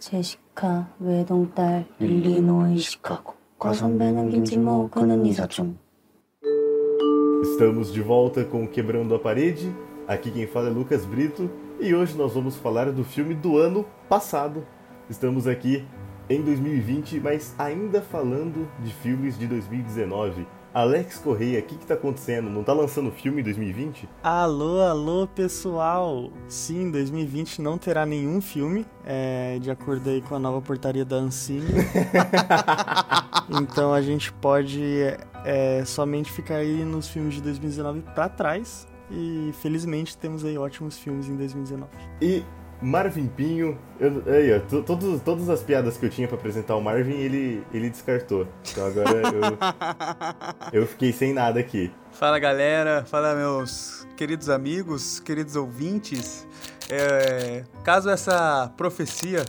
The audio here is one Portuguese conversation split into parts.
제시카 외동딸 일리노이 시카고 과선배는 김치모 그는 이사촌 Estamos de volta com Quebrando a Parede. Aqui quem fala é Lucas Brito e hoje nós vamos falar do filme do ano passado. Estamos aqui em 2020, mas ainda falando de filmes de 2019. Alex Correia, o que, que tá acontecendo? Não tá lançando filme em 2020? Alô, alô, pessoal! Sim, 2020 não terá nenhum filme, é, de acordo aí com a nova portaria da Ancine. então a gente pode é, somente ficar aí nos filmes de 2019 para trás. E felizmente temos aí ótimos filmes em 2019. E Marvin Pinho, eu, aí, ó, todos, todas as piadas que eu tinha para apresentar o Marvin, ele, ele descartou. Então agora eu, eu fiquei sem nada aqui. Fala galera, fala meus queridos amigos, queridos ouvintes. É, caso essa profecia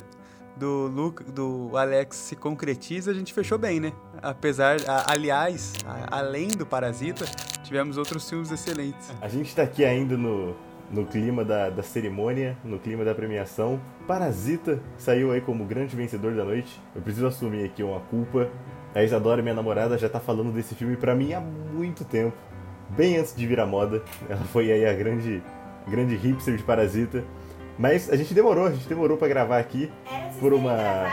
do Luke, do Alex se concretize, a gente fechou bem, né? Apesar, a, aliás, a, além do Parasita, tivemos outros filmes excelentes. A gente tá aqui ainda no no clima da, da cerimônia, no clima da premiação. Parasita saiu aí como grande vencedor da noite. Eu preciso assumir aqui uma culpa. A Isadora, minha namorada, já tá falando desse filme pra mim há muito tempo. Bem antes de virar moda. Ela foi aí a grande, grande hipster de Parasita. Mas a gente demorou, a gente demorou para gravar aqui Era, por uma.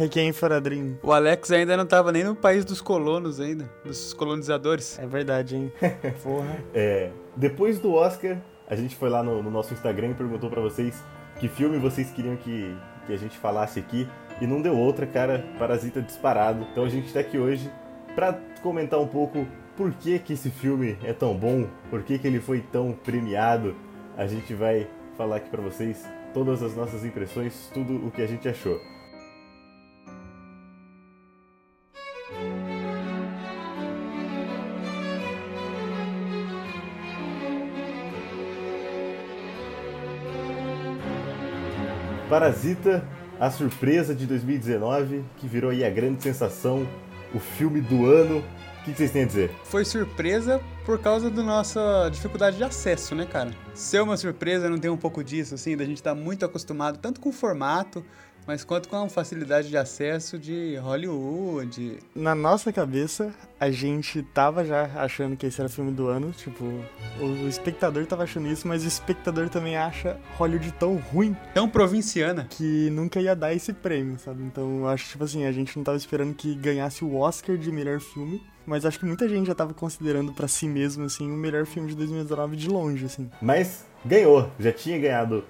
Requiem for a Dream. O Alex ainda não tava nem no país dos colonos ainda, dos colonizadores. É verdade, hein? Porra. É, depois do Oscar, a gente foi lá no, no nosso Instagram e perguntou para vocês que filme vocês queriam que, que a gente falasse aqui. E não deu outra, cara. Parasita disparado. Então a gente tá aqui hoje para comentar um pouco por que, que esse filme é tão bom, por que, que ele foi tão premiado. A gente vai falar aqui para vocês todas as nossas impressões, tudo o que a gente achou. Parasita, a surpresa de 2019, que virou aí a grande sensação, o filme do ano. O que vocês têm a dizer? Foi surpresa por causa da nossa dificuldade de acesso, né, cara? Ser uma surpresa não tem um pouco disso, assim, da gente estar tá muito acostumado tanto com o formato, mas quanto com a facilidade de acesso de Hollywood. Na nossa cabeça, a gente tava já achando que esse era o filme do ano, tipo, o espectador tava achando isso, mas o espectador também acha Hollywood tão ruim. Tão provinciana. Que nunca ia dar esse prêmio, sabe? Então eu acho, tipo assim, a gente não tava esperando que ganhasse o Oscar de melhor filme. Mas acho que muita gente já tava considerando para si mesmo, assim, o melhor filme de 2019 de longe, assim. Mas ganhou, já tinha ganhado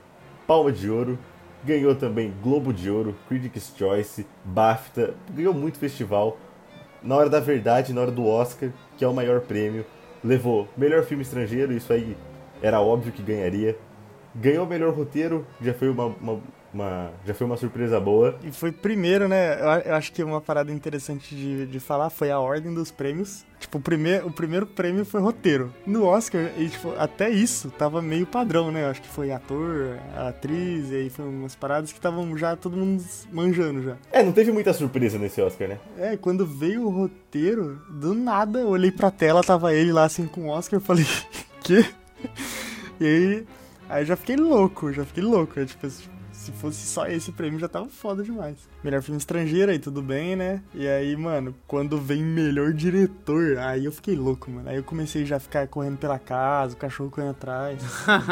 Palma de Ouro, ganhou também Globo de Ouro, Critics' Choice, BAFTA, ganhou muito festival. Na hora da verdade, na hora do Oscar, que é o maior prêmio, levou melhor filme estrangeiro, isso aí era óbvio que ganharia. Ganhou melhor roteiro, já foi uma, uma uma, já foi uma surpresa boa. E foi primeiro, né? Eu, acho que uma parada interessante de, de falar foi a ordem dos prêmios. Tipo, o primeiro, o primeiro prêmio foi roteiro. No Oscar, e, tipo, até isso tava meio padrão, né? Eu acho que foi ator, atriz, e aí foi umas paradas que estavam já todo mundo manjando já. É, não teve muita surpresa nesse Oscar, né? É, quando veio o roteiro, do nada, eu olhei pra tela, tava ele lá assim com o Oscar, eu falei, que? E aí, aí já fiquei louco, já fiquei louco. É, tipo, se fosse só esse prêmio já tava foda demais. Melhor filme estrangeiro aí, tudo bem, né? E aí, mano, quando vem melhor diretor, aí eu fiquei louco, mano. Aí eu comecei já a ficar correndo pela casa, o cachorro correndo atrás.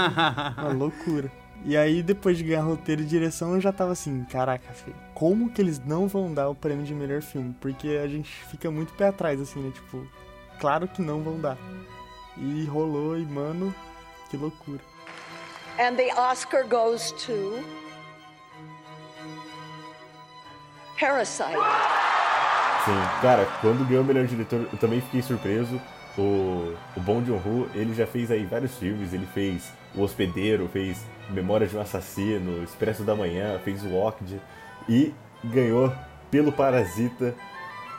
Uma loucura. E aí, depois de ganhar roteiro e direção, eu já tava assim, caraca, filho, como que eles não vão dar o prêmio de melhor filme? Porque a gente fica muito pé atrás, assim, né? Tipo, claro que não vão dar. E rolou, e mano, que loucura. And the Oscar goes to Parasite. Sim, cara, quando ganhou o melhor diretor, eu também fiquei surpreso. O, o Bong Joon-ho, ele já fez aí vários filmes, ele fez O Hospedeiro, fez Memórias de um Assassino, Expresso da Manhã, fez o Walked e ganhou pelo Parasita,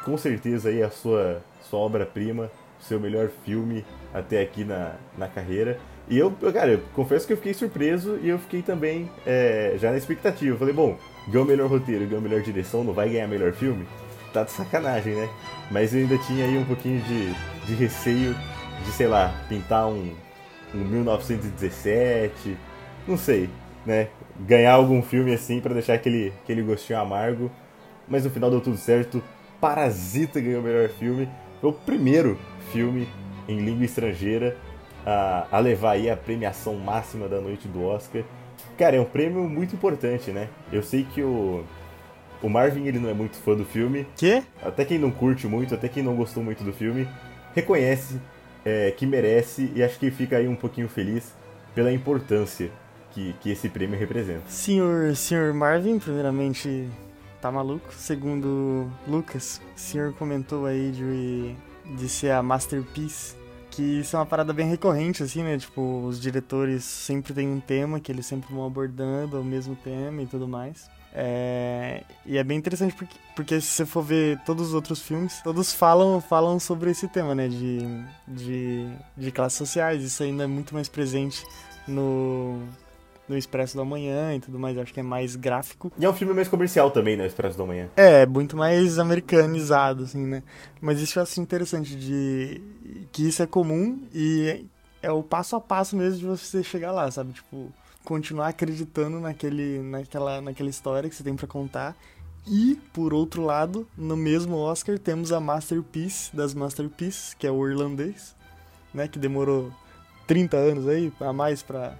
com certeza aí a sua, sua obra-prima, seu melhor filme até aqui na, na carreira. E eu, cara, eu confesso que eu fiquei surpreso e eu fiquei também é, já na expectativa. Eu falei, bom, ganhou melhor roteiro, ganhou melhor direção, não vai ganhar melhor filme? Tá de sacanagem, né? Mas eu ainda tinha aí um pouquinho de, de receio de, sei lá, pintar um, um 1917, não sei, né? Ganhar algum filme assim para deixar aquele, aquele gostinho amargo. Mas no final deu tudo certo. Parasita ganhou o melhor filme. Foi o primeiro filme em língua estrangeira a, a levar aí a premiação máxima da noite do Oscar. Cara, é um prêmio muito importante, né? Eu sei que o, o Marvin ele não é muito fã do filme. Quê? Até quem não curte muito, até quem não gostou muito do filme, reconhece é, que merece e acho que fica aí um pouquinho feliz pela importância que, que esse prêmio representa. Senhor, senhor Marvin, primeiramente, tá maluco. Segundo Lucas, o senhor comentou aí de, de ser a masterpiece. Que isso é uma parada bem recorrente, assim, né? Tipo, os diretores sempre têm um tema que eles sempre vão abordando, o mesmo tema e tudo mais. É, e é bem interessante porque, porque se você for ver todos os outros filmes, todos falam, falam sobre esse tema, né? De, de, de classes sociais. Isso ainda é muito mais presente no, no Expresso da Manhã e tudo mais. Acho que é mais gráfico. E é um filme mais comercial também, né? Expresso da Manhã. É, muito mais americanizado, assim, né? Mas isso eu acho interessante de que isso é comum e é o passo a passo mesmo de você chegar lá, sabe? Tipo, continuar acreditando naquele, naquela, naquela história que você tem para contar. E, por outro lado, no mesmo Oscar temos a Masterpiece das Masterpieces, que é o irlandês, né? Que demorou 30 anos aí a mais pra,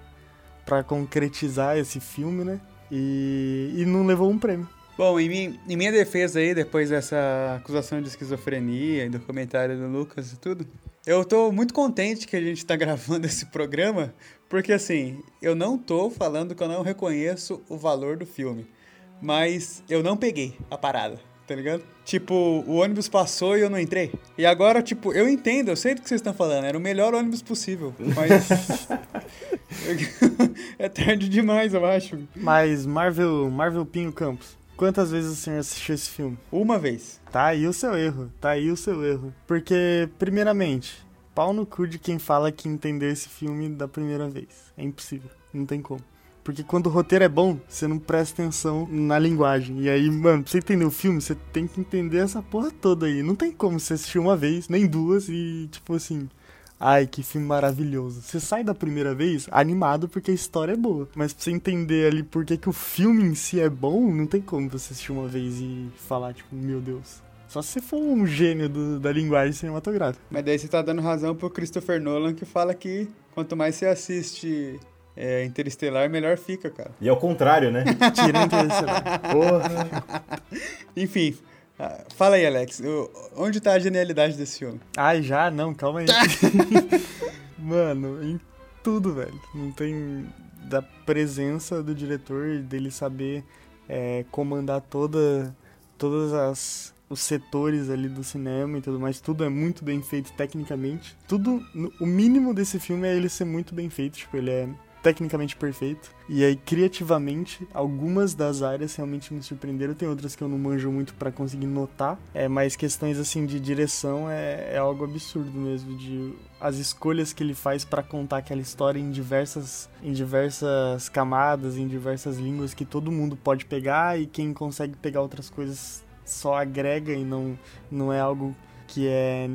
pra concretizar esse filme, né? E, e não levou um prêmio. Bom, em, mim, em minha defesa aí, depois dessa acusação de esquizofrenia e do comentário do Lucas e tudo, eu tô muito contente que a gente tá gravando esse programa, porque assim, eu não tô falando que eu não reconheço o valor do filme, mas eu não peguei a parada, tá ligado? Tipo, o ônibus passou e eu não entrei. E agora, tipo, eu entendo, eu sei do que vocês estão falando, era o melhor ônibus possível, mas. é tarde demais, eu acho. Mas Marvel, Marvel Pinho Campos, quantas vezes o senhor assistiu esse filme? Uma vez. Tá aí o seu erro, tá aí o seu erro. Porque, primeiramente, pau no cu de quem fala que entendeu esse filme da primeira vez. É impossível, não tem como. Porque quando o roteiro é bom, você não presta atenção na linguagem. E aí, mano, pra você entender o filme, você tem que entender essa porra toda aí. Não tem como você assistir uma vez, nem duas, e tipo assim. Ai, que filme maravilhoso. Você sai da primeira vez animado porque a história é boa. Mas pra você entender ali por que, que o filme em si é bom, não tem como você assistir uma vez e falar, tipo, meu Deus. Só se você for um gênio do- da linguagem cinematográfica. Mas daí você tá dando razão pro Christopher Nolan que fala que quanto mais você assiste é, Interestelar, melhor fica, cara. E ao contrário, né? Tira Interestelar. Porra. Enfim, ah, fala aí, Alex. Onde tá a genialidade desse filme? Ai, já? Não, calma aí. Mano, em tudo, velho. Não tem da presença do diretor, dele saber é, comandar toda, todas as os setores ali do cinema e tudo mais, tudo é muito bem feito tecnicamente. Tudo, o mínimo desse filme é ele ser muito bem feito, tipo, ele é tecnicamente perfeito. E aí, criativamente, algumas das áreas realmente me surpreenderam. Tem outras que eu não manjo muito pra conseguir notar. É, mas questões assim de direção é, é algo absurdo mesmo. De as escolhas que ele faz pra contar aquela história em diversas, em diversas camadas, em diversas línguas que todo mundo pode pegar e quem consegue pegar outras coisas só agrega e não, não é algo que é,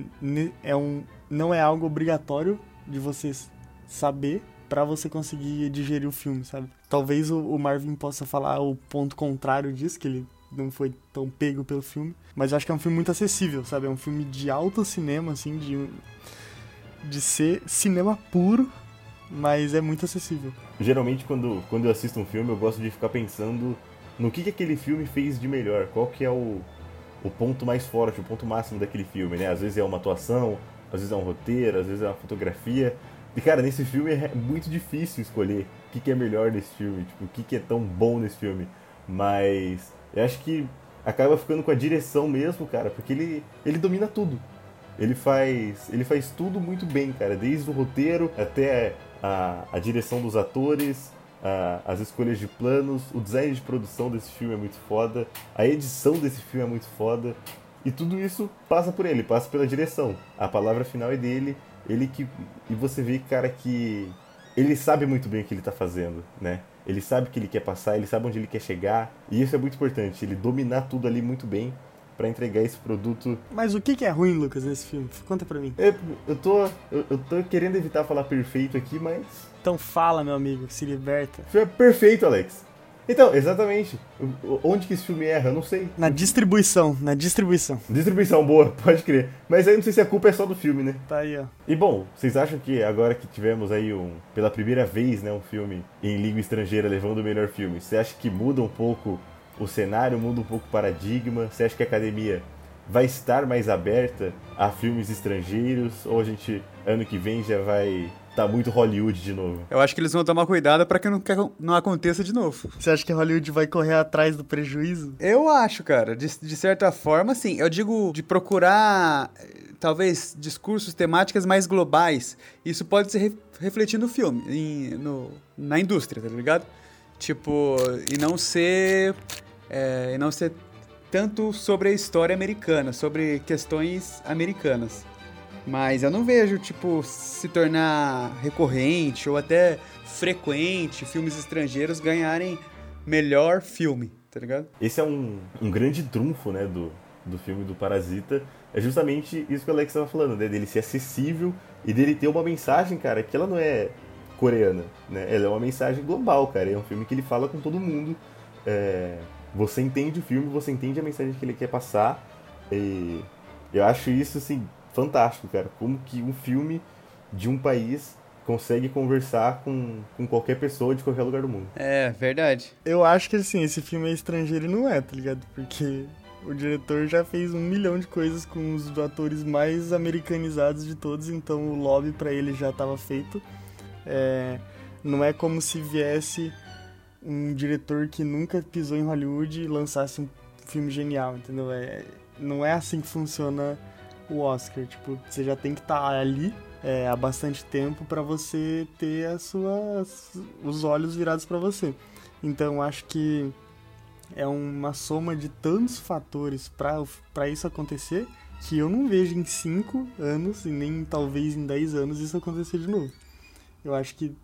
é um, não é algo obrigatório de você saber pra você conseguir digerir o filme, sabe? Talvez o, o Marvin possa falar o ponto contrário disso, que ele não foi tão pego pelo filme, mas eu acho que é um filme muito acessível, sabe? É um filme de alto cinema, assim, de, de ser cinema puro, mas é muito acessível. Geralmente, quando, quando eu assisto um filme, eu gosto de ficar pensando no que, que aquele filme fez de melhor. Qual que é o, o ponto mais forte, o ponto máximo daquele filme, né? Às vezes é uma atuação, às vezes é um roteiro, às vezes é uma fotografia. E, cara, nesse filme é muito difícil escolher o que, que é melhor nesse filme, tipo, o que, que é tão bom nesse filme. Mas eu acho que acaba ficando com a direção mesmo, cara, porque ele, ele domina tudo. Ele faz, ele faz tudo muito bem, cara, desde o roteiro até a, a direção dos atores, a- as escolhas de planos, o design de produção desse filme é muito foda, a edição desse filme é muito foda, e tudo isso passa por ele, passa pela direção. A palavra final é dele, ele que e você vê, cara, que ele sabe muito bem o que ele tá fazendo, né? Ele sabe o que ele quer passar, ele sabe onde ele quer chegar, e isso é muito importante, ele dominar tudo ali muito bem pra entregar esse produto. Mas o que, que é ruim, Lucas, nesse filme? Conta pra mim. É, eu tô. Eu, eu tô querendo evitar falar perfeito aqui, mas. Então fala, meu amigo, se liberta. É perfeito, Alex. Então, exatamente. Onde que esse filme erra? Eu não sei. Na distribuição, na distribuição. Distribuição boa, pode crer. Mas aí não sei se a culpa é só do filme, né? Tá aí, ó. E bom, vocês acham que agora que tivemos aí um, pela primeira vez, né, um filme em língua estrangeira levando o melhor filme, você acha que muda um pouco o cenário, muda um pouco o paradigma? Você acha que a academia vai estar mais aberta a filmes estrangeiros? Ou a gente, ano que vem, já vai tá muito Hollywood de novo? Eu acho que eles vão tomar cuidado pra que não, que não aconteça de novo. Você acha que Hollywood vai correr atrás do prejuízo? Eu acho, cara, de, de certa forma, sim. Eu digo de procurar, eh, talvez, discursos, temáticas mais globais. Isso pode se re- refletir no filme, em- no, na indústria, tá ligado? Tipo, e não ser. é, e não ser tanto sobre a história americana, sobre questões americanas. Mas eu não vejo, tipo, se tornar recorrente ou até frequente filmes estrangeiros ganharem melhor filme, tá ligado? Esse é um, um grande trunfo, né, do, do filme do Parasita. É justamente isso que o Alex estava falando, né, dele ser acessível e dele ter uma mensagem, cara, que ela não é coreana, né? Ela é uma mensagem global, cara. É um filme que ele fala com todo mundo. É, você entende o filme, você entende a mensagem que ele quer passar. E eu acho isso, assim, fantástico, cara. Como que um filme de um país consegue conversar com, com qualquer pessoa de qualquer lugar do mundo. É, verdade. Eu acho que assim, esse filme é estrangeiro e não é, tá ligado? Porque o diretor já fez um milhão de coisas com os atores mais americanizados de todos, então o lobby pra ele já tava feito. É, não é como se viesse um diretor que nunca pisou em Hollywood e lançasse um filme genial, entendeu? É, não é assim que funciona o Oscar. Tipo, você já tem que estar ali é, há bastante tempo pra você ter as suas, os olhos virados pra você. Então acho que é uma soma de tantos fatores para isso acontecer que eu não vejo em 5 anos e nem talvez em 10 anos isso acontecer de novo. Eu acho que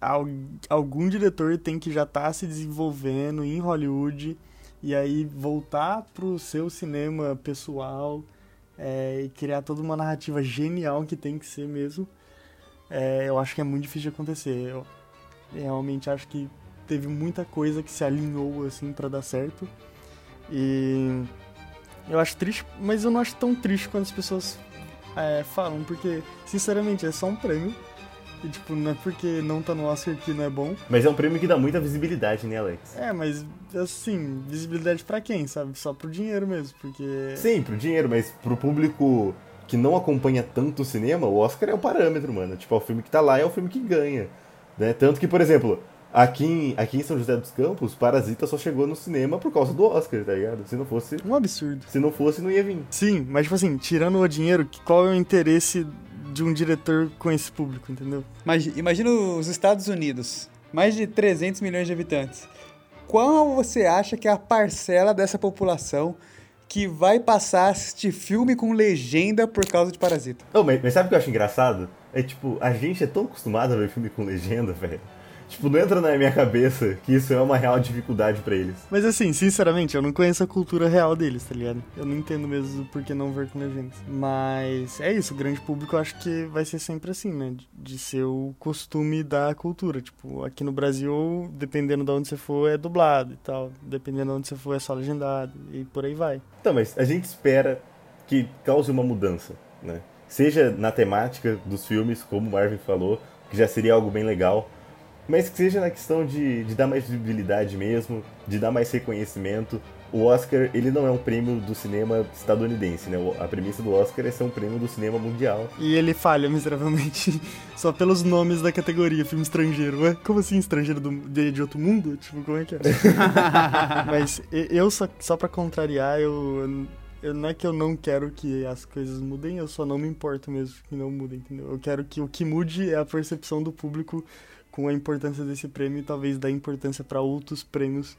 al- algum diretor tem que já estar se desenvolvendo em Hollywood e aí voltar pro seu cinema pessoal é, e criar toda uma narrativa genial que tem que ser mesmo. É, eu acho que é muito difícil de acontecer. Eu realmente acho que teve muita coisa que se alinhou assim para dar certo. E eu acho triste, mas eu não acho tão triste quando as pessoas é, falam, porque sinceramente é só um prêmio. E tipo, não é porque não tá no Oscar que não é bom. Mas é um prêmio que dá muita visibilidade, né, Alex? É, mas assim, visibilidade pra quem, sabe? Só pro dinheiro mesmo, porque Sim, pro dinheiro, mas pro público que não acompanha tanto o cinema, o Oscar é o parâmetro, mano. Tipo, é o filme que tá lá, é o filme que ganha. Né? Tanto que, por exemplo, aqui em, aqui em São José dos Campos, Parasita só chegou no cinema por causa do Oscar, tá ligado? Se não fosse, um absurdo. se não fosse, não ia vir. Sim, mas tipo assim, tirando o dinheiro, qual é o interesse de um diretor com esse público, entendeu? Imagi- Imagina os Estados Unidos, mais de 300 milhões de habitantes. Qual você acha que é a parcela dessa população que vai passar a assistir filme com legenda por causa de Parasita? Não, mas, mas sabe o que eu acho engraçado? É tipo, a gente é tão acostumado a ver filme com legenda, velho. Tipo, não entra na minha cabeça que isso é uma real dificuldade pra eles. Mas assim, sinceramente, eu não conheço a cultura real deles, tá ligado? Eu não entendo mesmo por que não ver com legendas. Mas é isso, o grande público eu acho que vai ser sempre assim, né? De- De ser o costume da cultura. Tipo, aqui no Brasil, dependendo de onde você for, é dublado e tal. Dependendo de onde você for, é só legendado. E por aí vai. Então, mas a gente espera que cause uma mudança, né? Seja na temática dos filmes, como o Marvin falou, que já seria algo bem legal, mas que seja na questão de, de dar mais visibilidade mesmo, de dar mais reconhecimento. O Oscar, ele não é um prêmio do cinema estadunidense, né? A premissa do Oscar é ser um prêmio do cinema mundial. E ele falha miseravelmente só pelos nomes da categoria, filme estrangeiro. Ué, como assim estrangeiro do- de, de outro mundo? Tipo, como é que é? Mas eu, só, só pra contrariar, eu, eu. Não é que eu não quero que as coisas mudem, eu só não me importo mesmo que não mudem, entendeu? Eu quero que o que mude é a percepção do público com a importância desse prêmio e talvez dar importância pra outros prêmios.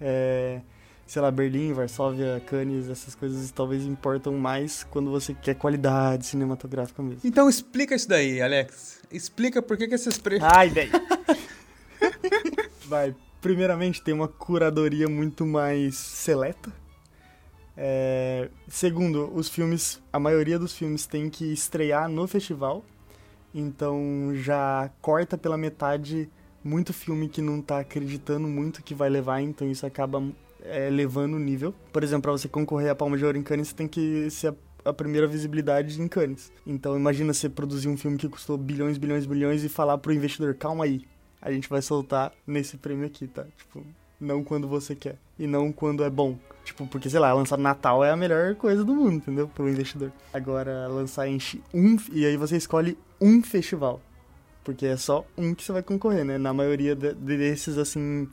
É, sei lá, Berlim, Varsóvia, Cannes, essas coisas talvez importam mais quando você quer qualidade cinematográfica mesmo. Então explica isso daí, Alex. Explica por que, que esses prêmios. Ai, velho. Vai, primeiramente tem uma curadoria muito mais seleta. É, segundo, os filmes, a maioria dos filmes tem que estrear no festival, então já corta pela metade muito filme que não tá acreditando muito que vai levar, então isso acaba é, levando o nível. Por exemplo, para você concorrer à Palma de Ouro em Cannes, você tem que ser a, a primeira visibilidade em Cannes. Então imagina você produzir um filme que custou bilhões, bilhões, bilhões e falar pro investidor, calma aí, a gente vai soltar nesse prêmio aqui, tá? Tipo, não quando você quer e não quando é bom. Tipo, porque, sei lá, lançar Natal é a melhor coisa do mundo, entendeu? Pro investidor. Agora, lançar em um. E aí você escolhe um festival. Porque é só um que você vai concorrer, né? Na maioria de, desses, assim,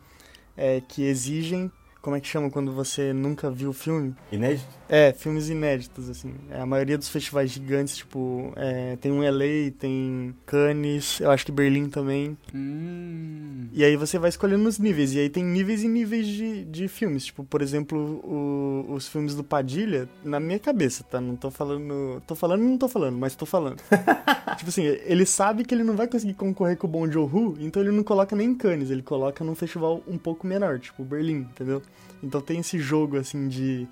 é, que exigem como é que chama quando você nunca viu o filme? Inédito? É, filmes inéditos, assim. É, a maioria dos festivais gigantes, tipo, é, tem um LA, tem Cannes, eu acho que Berlim também. Hum. E aí você vai escolhendo os níveis. E aí tem níveis e níveis de, de filmes. Tipo, por exemplo, o, os filmes do Padilha, na minha cabeça, tá? Não tô falando. Tô falando e não tô falando, mas tô falando. tipo assim, ele sabe que ele não vai conseguir concorrer com o Bong Joon-ho, então ele não coloca nem em Cannes, ele coloca num festival um pouco menor, tipo Berlim, entendeu? Então tem esse jogo, assim, de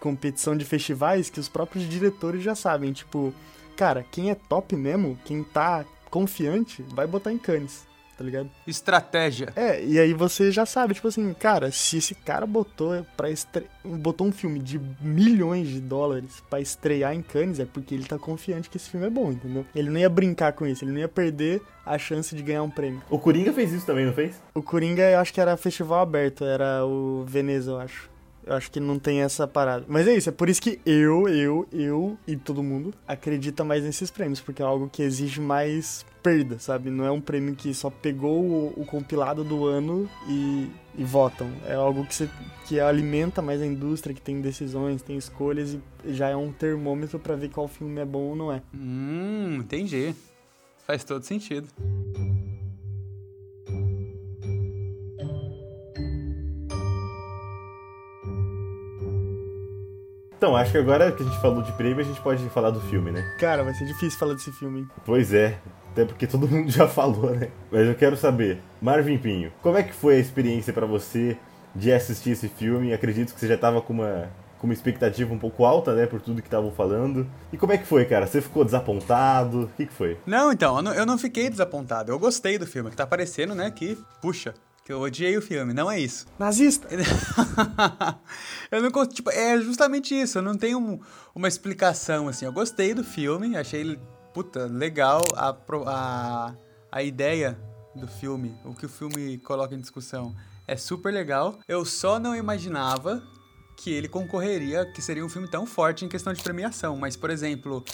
competição de festivais que os próprios diretores já sabem. Tipo, cara, quem é top mesmo, quem tá confiante, vai botar em Cannes, tá ligado? Estratégia. É, e aí você já sabe, tipo assim, cara, se esse cara botou para estre... botou um filme de milhões de dólares para estrear em Cannes, é porque ele tá confiante que esse filme é bom, entendeu? Ele não ia brincar com isso, ele não ia perder a chance de ganhar um prêmio. O Coringa fez isso também, não fez? O Coringa, eu acho que era festival aberto, era o Veneza, eu acho. Eu acho que não tem essa parada. Mas é isso, é por isso que eu, eu, eu e todo mundo acredita mais nesses prêmios, porque é algo que exige mais perda, sabe? Não é um prêmio que só pegou o, o compilado do ano e, e votam. É algo que, você, que alimenta mais a indústria, que tem decisões, tem escolhas e já é um termômetro para ver qual filme é bom ou não é. Hum, entendi. Faz todo sentido. Então, acho que agora que a gente falou de prêmio, a gente pode falar do filme, né? Cara, vai ser difícil falar desse filme, hein? Pois é, até porque todo mundo já falou, né? Mas eu quero saber, Marvin Pinho, como é que foi a experiência para você de assistir esse filme? Acredito que você já tava com uma, com uma expectativa um pouco alta, né, por tudo que estavam falando. E como é que foi, cara? Você ficou desapontado? O que, que foi? Não, então, eu não, eu não fiquei desapontado. Eu gostei do filme, que tá parecendo, né, que, puxa, que eu odiei o filme, não é isso. Nazista! eu não consigo, tipo, é justamente isso, eu não tenho um- uma explicação, assim. Eu gostei do filme, achei, puta, legal a, a, a ideia do filme, o que o filme coloca em discussão. É super legal. Eu só não imaginava que ele concorreria, que seria um filme tão forte em questão de premiação. Mas, por exemplo,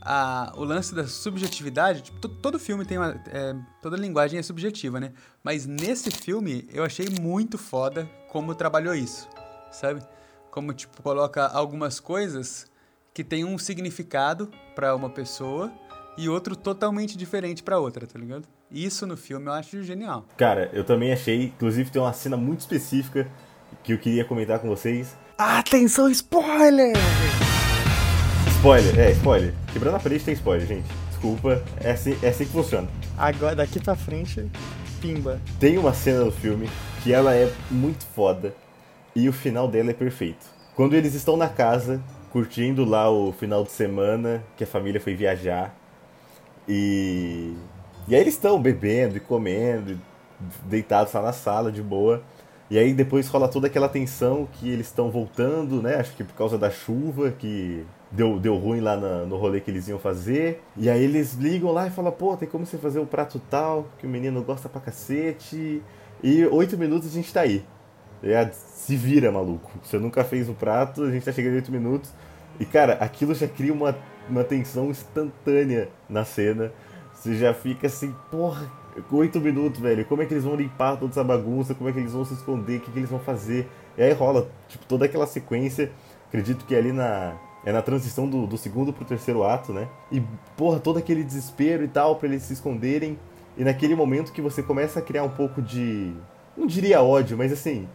a- o lance da subjetividade, tipo, to- todo filme tem uma. é, toda linguagem é subjetiva, né? Mas nesse filme eu achei muito foda como trabalhou isso, sabe? Como, tipo, coloca algumas coisas que tem um significado pra uma pessoa e outro totalmente diferente pra outra, tá ligado? Isso no filme eu acho genial. Cara, eu também achei, inclusive tem uma cena muito específica que eu queria comentar com vocês. Atenção, spoiler! Spoiler, é, spoiler. Quebrando a parede tem spoiler, gente. Desculpa, é assim, é assim que funciona. Agora, daqui pra frente, pimba. Tem uma cena do filme que ela é muito foda e o final dela é perfeito. Quando eles estão na casa, curtindo lá o final de semana, que a família foi viajar, e, e aí eles estão bebendo e comendo, e deitados lá na sala de boa. E aí depois rola toda aquela tensão que eles estão voltando, né? Acho que por causa da chuva que deu, deu ruim lá na- no rolê que eles iam fazer. E aí eles ligam lá e falam, pô, tem como você fazer o prato tal, que o menino gosta pra cacete. E oito minutos a gente tá aí. É, se vira, maluco. Você nunca fez o prato, a gente tá chegando em oito minutos. E cara, aquilo já cria uma, uma tensão instantânea na cena. Você já fica assim, porra, oito minutos, velho. Como é que eles vão limpar toda essa bagunça? Como é que eles vão se esconder? O que, que eles vão fazer? E aí rola, tipo, toda aquela sequência. Acredito que é ali na. É na transição do, do segundo pro terceiro ato, né? E, porra, todo aquele desespero e tal, pra eles se esconderem. E naquele momento que você começa a criar um pouco de. Não diria ódio, mas assim.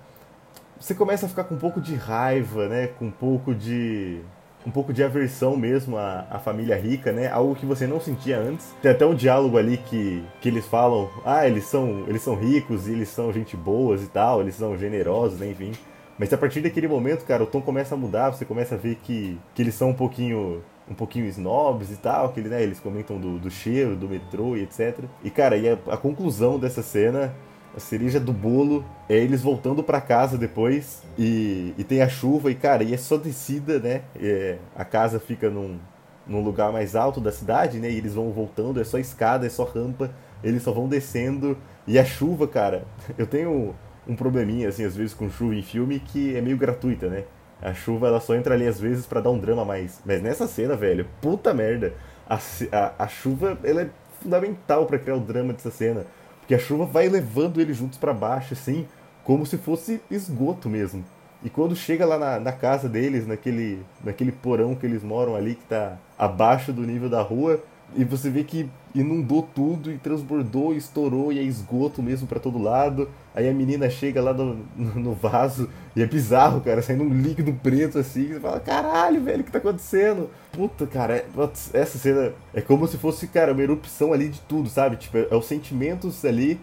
Você começa a ficar com um pouco de raiva, né? Com um pouco de um pouco de aversão mesmo à, à família rica, né? Algo que você não sentia antes. Tem até um diálogo ali que, que eles falam, ah, eles são, eles são ricos eles são gente boas e tal, eles são generosos, né? enfim. Mas a partir daquele momento, cara, o tom começa a mudar, você começa a ver que, que eles são um pouquinho um pouquinho snobs e tal, que né, eles comentam do, do cheiro, do metrô e etc. E cara, e a, a conclusão dessa cena a cereja do bolo é eles voltando para casa depois e, e, tem a chuva e cara, e é só descida, né? É, a casa fica num, num lugar mais alto da cidade, né? E eles vão voltando, é só escada, é só rampa, eles só vão descendo e a chuva, cara, eu tenho um probleminha assim às vezes com chuva em filme que é meio gratuita, né? A chuva ela só entra ali às vezes para dar um drama a mais. Mas nessa cena, velho, puta merda. A, a, a chuva ela é fundamental para criar o drama dessa cena. Porque a chuva vai levando eles juntos para baixo, assim, como se fosse esgoto mesmo. E quando chega lá na, na, casa deles, naquele, naquele porão que eles moram ali, que tá abaixo do nível da rua, e você vê que inundou tudo e transbordou, e estourou e é esgoto mesmo para todo lado. Aí a menina chega lá no, no, vaso e é bizarro, cara, saindo um líquido preto assim. Você fala, caralho, velho, o que tá acontecendo? Puta, cara, é, essa cena é como se fosse, cara, uma erupção ali de tudo, sabe? Tipo, é, é os sentimentos ali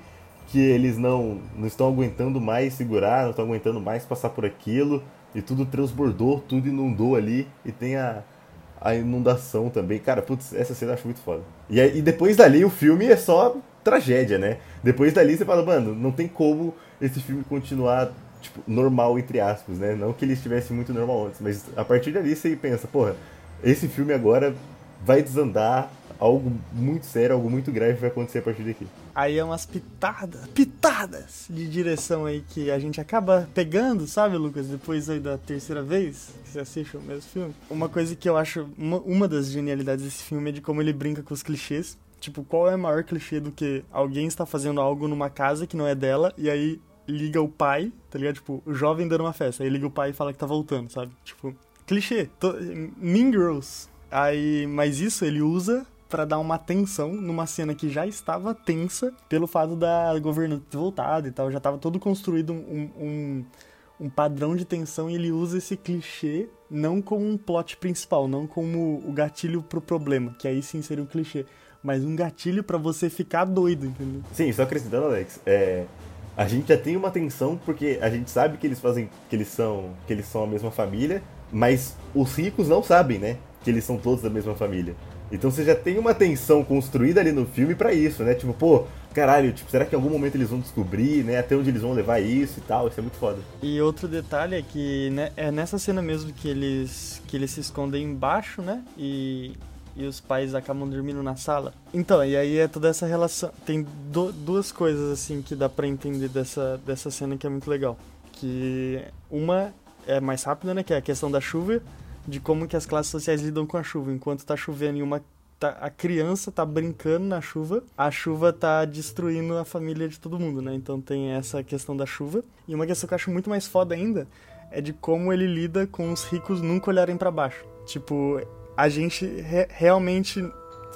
que eles não, não estão aguentando mais segurar, não estão aguentando mais passar por aquilo. E tudo transbordou, tudo inundou ali. E tem a, a inundação também. Cara, putz, essa cena eu acho muito foda. E, aí, e depois dali o filme é só tragédia, né? Depois dali você fala, mano, não tem como esse filme continuar, tipo, normal, entre aspas, né? Não que ele estivesse muito normal antes, mas a partir dali você pensa, porra, esse filme agora vai desandar, algo muito sério, algo muito grave vai acontecer a partir daqui. Aí é umas pitadas, pitadas de direção aí que a gente acaba pegando, sabe, Lucas? Depois aí da terceira vez que você assiste o mesmo filme. Uma coisa que eu acho, uma, uma das genialidades desse filme é de como ele brinca com os clichês. Tipo, qual é o maior clichê do que alguém está fazendo algo numa casa que não é dela e aí liga o pai, tá ligado? Tipo, o jovem dando uma festa, aí liga o pai e fala que tá voltando, sabe? Tipo, clichê. Mean Girls. Aí, mas isso ele usa para dar uma tensão numa cena que já estava tensa pelo fato da governante ter voltado e tal. Já estava todo construído um, um, um, padrão de tensão e ele usa esse clichê não como um plot principal, não como o gatilho pro problema, que aí sim seria um clichê, mas um gatilho para você ficar doido, entendeu? Sim, só acrescentando, Alex, é, a gente já tem uma tensão porque a gente sabe que eles fazem, que eles são, que eles são a mesma família, mas os ricos não sabem, né? Que eles são todos da mesma família. Então você já tem uma tensão construída ali no filme para isso, né? Tipo, pô, caralho, tipo, será que em algum momento eles vão descobrir, né? Até onde eles vão levar isso e tal, isso é muito foda. E outro detalhe é que né, é nessa cena mesmo que eles que eles se escondem embaixo, né? E, e os pais acabam dormindo na sala. Então, e aí é toda essa relação. Tem do, duas coisas assim que dá para entender dessa, dessa cena que é muito legal. Que uma é mais rápida, né? Que é a questão da chuva de como que as classes sociais lidam com a chuva. Enquanto tá chovendo e uma tá, a criança tá brincando na chuva, a chuva tá destruindo a família de todo mundo, né? Então tem essa questão da chuva. E uma questão que eu acho muito mais foda ainda é de como ele lida com os ricos nunca olharem para baixo. Tipo, a gente re realmente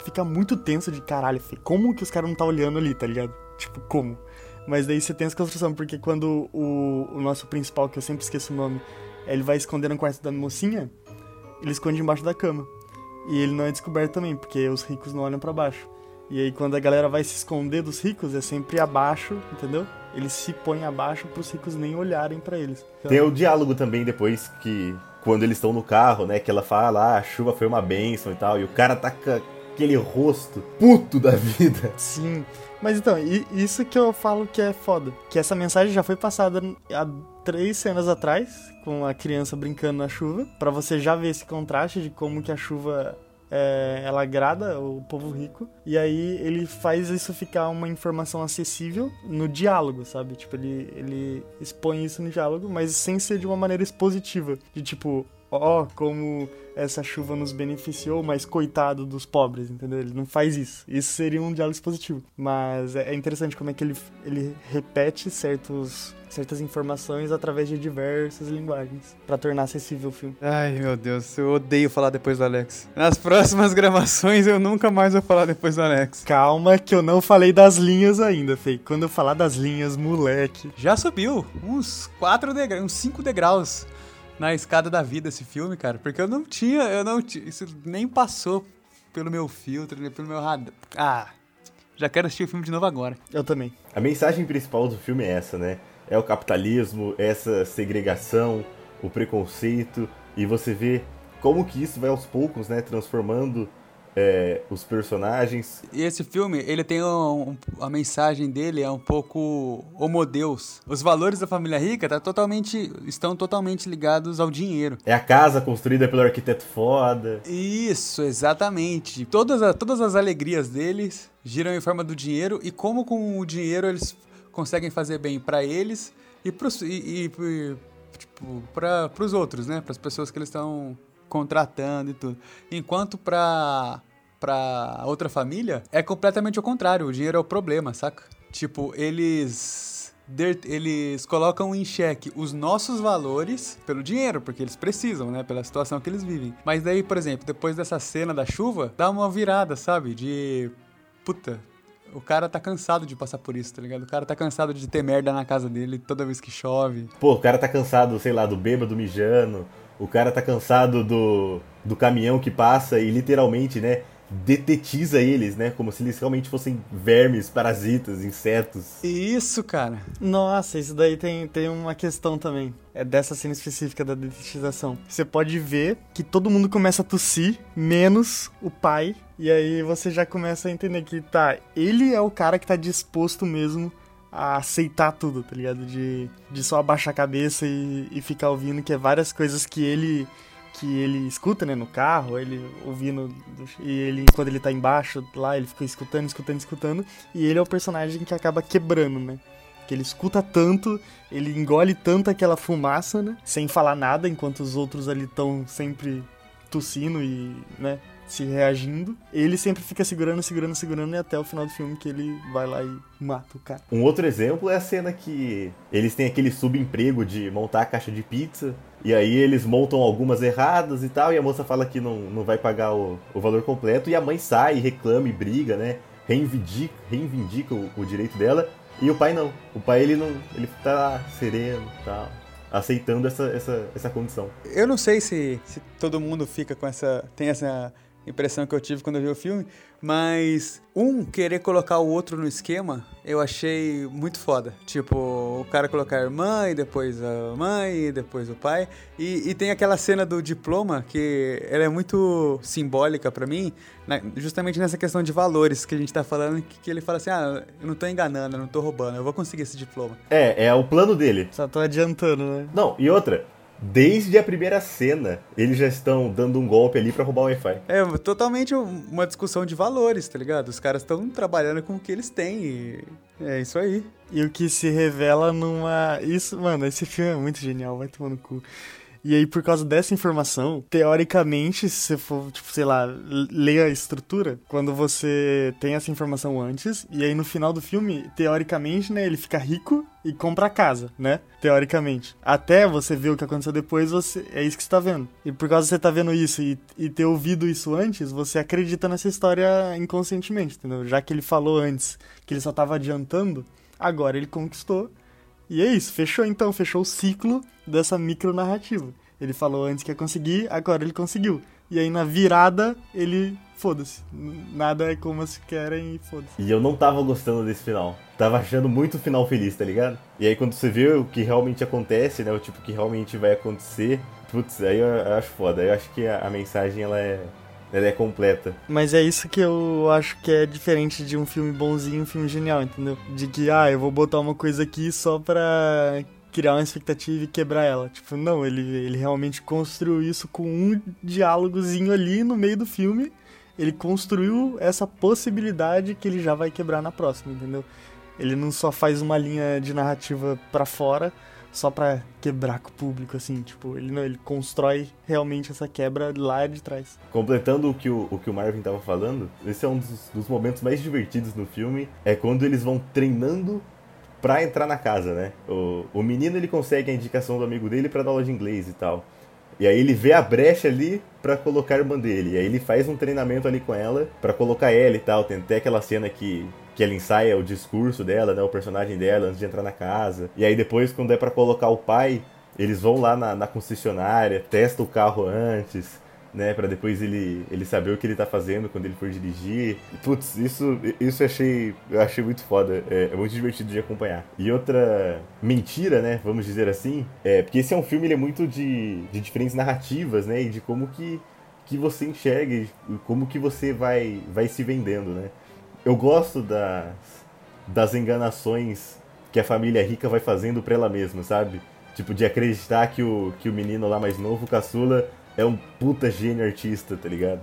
fica muito tenso de caralho, como que os caras não tá olhando ali, tá ligado? Tipo, como? Mas daí você tem essa construção, porque quando o, o nosso principal, que eu sempre esqueço o nome, ele vai esconder no quarto da mocinha, ele esconde embaixo da cama. E ele não é descoberto também, porque os ricos não olham para baixo. E aí quando a galera vai se esconder dos ricos, é sempre abaixo, entendeu? Eles se põem abaixo para os ricos nem olharem para eles. Então... Tem o diálogo também depois que quando eles estão no carro, né, que ela fala, ah, a chuva foi uma benção e tal, e o cara tá com aquele rosto puto da vida. Sim. Mas então, isso que eu falo que é foda, que essa mensagem já foi passada há três cenas atrás, com a criança brincando na chuva, para você já ver esse contraste de como que a chuva é, ela agrada o povo rico. E aí ele faz isso ficar uma informação acessível no diálogo, sabe? Tipo, ele, ele expõe isso no diálogo, mas sem ser de uma maneira expositiva. De tipo, ó, oh, como essa chuva nos beneficiou, mas coitado dos pobres, entendeu? Ele não faz isso. Isso seria um diálogo positivo. Mas é, é interessante como é que ele, ele repete certos, certas informações através de diversas linguagens para tornar acessível o filme. Ai, meu Deus, eu odeio falar depois do Alex. Nas próximas gravações eu nunca mais vou falar depois do Alex. Calma que eu não falei das linhas ainda, Fei. Quando eu falar das linhas, moleque. Já subiu uns 4 degraus, uns 5 degraus na escada da vida esse filme, cara, porque eu não tinha, eu não tinha, isso nem passou pelo meu filtro, pelo meu radar. Ah, já quero assistir o filme de novo agora. Eu também. A mensagem principal do filme é essa, né? é o capitalismo, essa segregação, o preconceito, e você vê como que isso vai aos poucos, né, transformando é, os personagens. E esse filme, ele tem um, um, a mensagem dele é um pouco homodeus. Os valores da família rica tá totalmente, estão totalmente ligados ao dinheiro. É a casa construída pelo arquiteto foda. Isso, exatamente. Todas, a, todas as alegrias deles giram em forma do dinheiro e como com o dinheiro eles conseguem fazer bem para eles e para e, e, tipo, os outros, né? Para as pessoas que eles estão contratando e tudo. Enquanto para para outra família é completamente o contrário. O dinheiro é o problema, saca? Tipo, eles eles colocam em xeque os nossos valores pelo dinheiro, porque eles precisam, né? Pela situação que eles vivem. Mas daí, por exemplo, depois dessa cena da chuva, dá uma virada, sabe? De. Puta, o cara tá cansado de passar por isso, tá ligado? O cara tá cansado de ter merda na casa dele toda vez que chove. Pô, o cara tá cansado, sei lá, do bêbado mijando. O cara tá cansado do, do caminhão que passa e literalmente, né? detetiza eles, né? Como se eles realmente fossem vermes, parasitas, insetos. Isso, cara. Nossa, isso daí tem, tem uma questão também. É dessa cena específica da detetização. Você pode ver que todo mundo começa a tossir, menos o pai. E aí você já começa a entender que, tá, ele é o cara que tá disposto mesmo a aceitar tudo, tá ligado? De, de só abaixar a cabeça e, e ficar ouvindo que é várias coisas que ele que ele escuta, né, no carro, ele ouvindo, e ele, quando ele tá embaixo lá, ele fica escutando, escutando, escutando, e ele é o personagem que acaba quebrando, né, que ele escuta tanto, ele engole tanto aquela fumaça, né, sem falar nada, enquanto os outros ali estão sempre tossindo e, né, se reagindo. Ele sempre fica segurando, segurando, segurando e até o final do filme que ele vai lá e mata o cara. Um outro exemplo é a cena que eles têm aquele subemprego de montar a caixa de pizza. E aí eles montam algumas erradas e tal, e a moça fala que não, não vai pagar o, o valor completo, e a mãe sai, reclama e briga, né? Reivindica, reivindica o, o direito dela, e o pai não. O pai ele não. ele tá sereno e tal aceitando essa, essa, essa condição. Eu não sei se, se todo mundo fica com essa. tem essa impressão que eu tive quando eu vi o filme, mas um querer colocar o outro no esquema, eu achei muito foda. Tipo, o cara colocar a irmã e depois a mãe e depois o pai. E, e tem aquela cena do diploma que ela é muito simbólica para mim, na, justamente nessa questão de valores que a gente tá falando, que, que, ele fala assim: ah, eu não tô enganando, eu não tô roubando, eu vou conseguir esse diploma. É, é o plano dele. Só tô adiantando, né? Não, e outra, Desde a primeira cena, eles já estão dando um golpe ali para roubar o Wi-Fi. É totalmente uma discussão de valores, tá ligado? Os caras estão trabalhando com o que eles têm e é isso aí. E o que se revela numa. Isso, mano, esse filme é muito genial, vai tomar no cu. E aí, por causa dessa informação, teoricamente, se você for, tipo, sei lá, ler a estrutura, quando você tem essa informação antes, e aí no final do filme, teoricamente, né, ele fica rico e compra a casa, né? Teoricamente. Até você ver o que aconteceu depois, você, é isso que você tá vendo. E por causa de você tá vendo isso e, e ter ouvido isso antes, você acredita nessa história inconscientemente, entendeu? Já que ele falou antes que ele só tava adiantando, agora ele conquistou e é isso, fechou então, fechou o ciclo dessa micronarrativa. Ele falou antes que ia conseguir, agora ele conseguiu. E aí na virada, ele. Foda-se. Nada é como se querem e foda-se. E eu não tava gostando desse final. Tava achando muito final feliz, tá ligado? E aí quando você vê o que realmente acontece, né? O tipo que realmente vai acontecer. Putz, aí eu acho foda. Eu acho que a, a mensagem ela é ela é completa. Mas é isso que eu acho que é diferente de um filme bonzinho e um filme genial, entendeu? De que, ah, eu vou botar uma coisa aqui só pra criar uma expectativa e quebrar ela. Tipo, não, ele, ele realmente construiu isso com um diálogozinho ali no meio do filme. Ele construiu essa possibilidade que ele já vai quebrar na próxima, entendeu? Ele não só faz uma linha de narrativa para fora, só pra quebrar com o público, assim, tipo, ele não, ele constrói realmente essa quebra lá de trás. Completando o que o, o, que o Marvin tava falando, esse é um dos, dos momentos mais divertidos no filme, é quando eles vão treinando pra entrar na casa, né? O, o menino ele consegue a indicação do amigo dele para dar aula de inglês e tal. E aí ele vê a brecha ali para colocar a irmã dele. E aí ele faz um treinamento ali com ela para colocar ela e tal. Tem até aquela cena que que ela ensaia o discurso dela, né, o personagem dela antes de entrar na casa. E aí depois, quando é para colocar o pai, eles vão lá na, na, concessionária, testam o carro antes, né, para depois ele, ele saber o que ele tá fazendo quando ele for dirigir. Putz, isso, isso eu achei, eu achei muito foda, é, é muito divertido de acompanhar. E outra mentira, né, vamos dizer assim, é porque esse é um filme ele é muito de, de diferentes narrativas, né, e de como que, que você enxerga e como que você vai, vai se vendendo, né. Eu gosto das, das enganações que a família rica vai fazendo pra ela mesma, sabe? Tipo, de acreditar que o, que o menino lá mais novo, o caçula, é um puta gênio artista, tá ligado?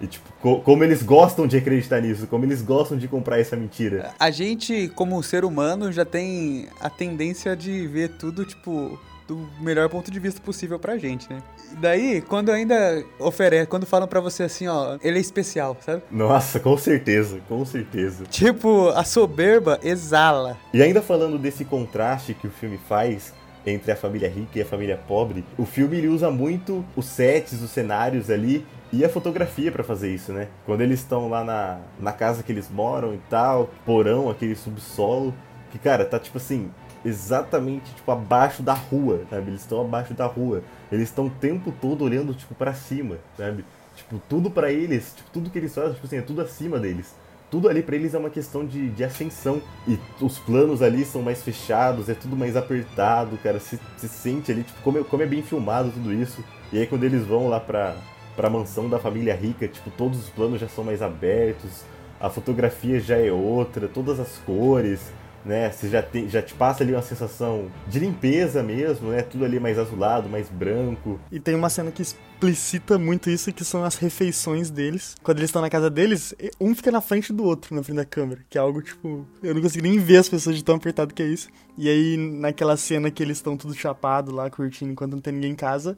E, tipo, co como eles gostam de acreditar nisso, como eles gostam de comprar essa mentira. A gente, como ser humano, já tem a tendência de ver tudo, tipo, do melhor ponto de vista possível pra gente, né? E daí, quando ainda oferece, quando falam pra você assim, ó, ele é especial, sabe? Nossa, com certeza, com certeza. Tipo, a soberba exala. E ainda falando desse contraste que o filme faz entre a família rica e a família pobre, o filme ele usa muito os sets, os cenários ali e a fotografia para fazer isso, né? Quando eles estão lá na, na casa que eles moram e tal, porão, aquele subsolo, que cara, tá tipo assim, exatamente tipo abaixo da rua, sabe? Eles estão abaixo da rua. Eles estão o tempo todo olhando tipo para cima, sabe? Tipo, tudo para eles, tipo, tudo que eles fazem, tipo assim, é tudo acima deles tudo ali para eles é uma questão de, de ascensão. E os planos ali são mais fechados, é tudo mais apertado, cara. Se, se sente ali, tipo, como é, como é bem filmado tudo isso. E aí quando eles vão lá pra, pra mansão da família rica, tipo, todos os planos já são mais abertos, a fotografia já é outra, todas as cores, né? Você já, tem, já te passa ali uma sensação de limpeza mesmo, né? Tudo ali mais azulado, mais branco. E tem uma cena que explicita muito isso, que são as refeições deles. Quando eles estão na casa deles, um fica na frente do outro, na frente da câmera. Que é algo, tipo... Eu não consigo nem ver as pessoas de tão apertado que é isso. E aí, naquela cena que eles estão tudo chapado lá, curtindo, enquanto não tem ninguém em casa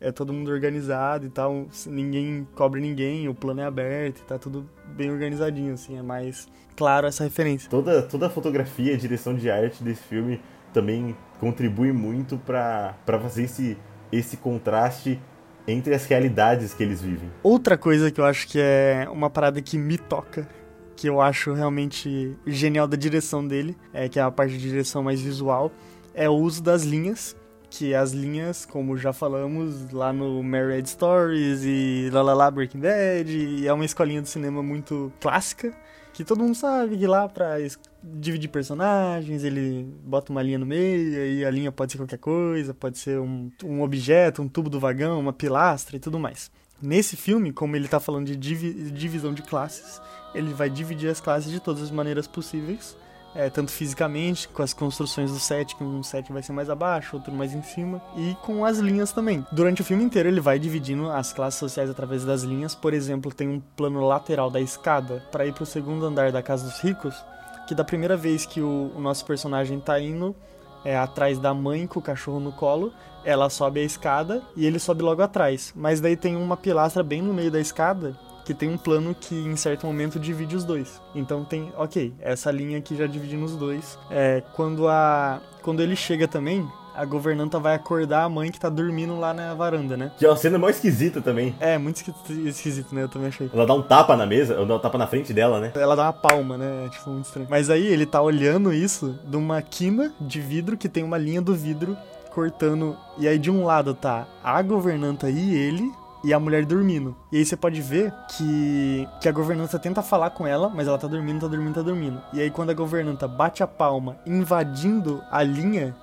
é todo mundo organizado e tal, ninguém cobre ninguém, o plano é aberto tá tudo bem organizadinho, assim, é mais claro essa referência. Toda, toda a fotografia, a direção de arte desse filme também contribui muito para fazer esse, esse contraste entre as realidades que eles vivem. Outra coisa que eu acho que é uma parada que me toca, que eu acho realmente genial da direção dele, é que é a parte de direção mais visual, é o uso das linhas que as linhas, como já falamos lá no Married Stories e lá lá lá Breaking Bad, é uma escolinha de cinema muito clássica, que todo mundo sabe que lá pra dividir personagens, ele bota uma linha no meio, e a linha pode ser qualquer coisa, pode ser um, um objeto, um tubo do vagão, uma pilastra e tudo mais. Nesse filme, como ele tá falando de divi divisão de classes, ele vai dividir as classes de todas as maneiras possíveis, é, tanto fisicamente, com as construções do set, que um set vai ser mais abaixo, outro mais em cima, e com as linhas também. Durante o filme inteiro ele vai dividindo as classes sociais através das linhas. Por exemplo, tem um plano lateral da escada para ir para o segundo andar da casa dos ricos, que da primeira vez que o, o nosso personagem tá indo é, atrás da mãe com o cachorro no colo, ela sobe a escada e ele sobe logo atrás. Mas daí tem uma pilastra bem no meio da escada que tem um plano que em certo momento divide os dois. Então tem, ok, essa linha aqui já divide nos dois. É, quando a quando ele chega também, a governanta vai acordar a mãe que tá dormindo lá na varanda, né? Que é uma cena mais esquisita também. É, muito esquisito, né? Eu também achei. Ela dá um tapa na mesa, ou dá um tapa na frente dela, né? Ela dá uma palma, né? É, tipo, muito estranho. Mas aí ele tá olhando isso de uma quina de vidro que tem uma linha do vidro cortando. E aí de um lado tá a governanta e ele, e a mulher dormindo. E aí você pode ver que, que a governanta tenta falar com ela, mas ela tá dormindo, tá dormindo, tá dormindo. E aí quando a governanta bate a palma invadindo a linha,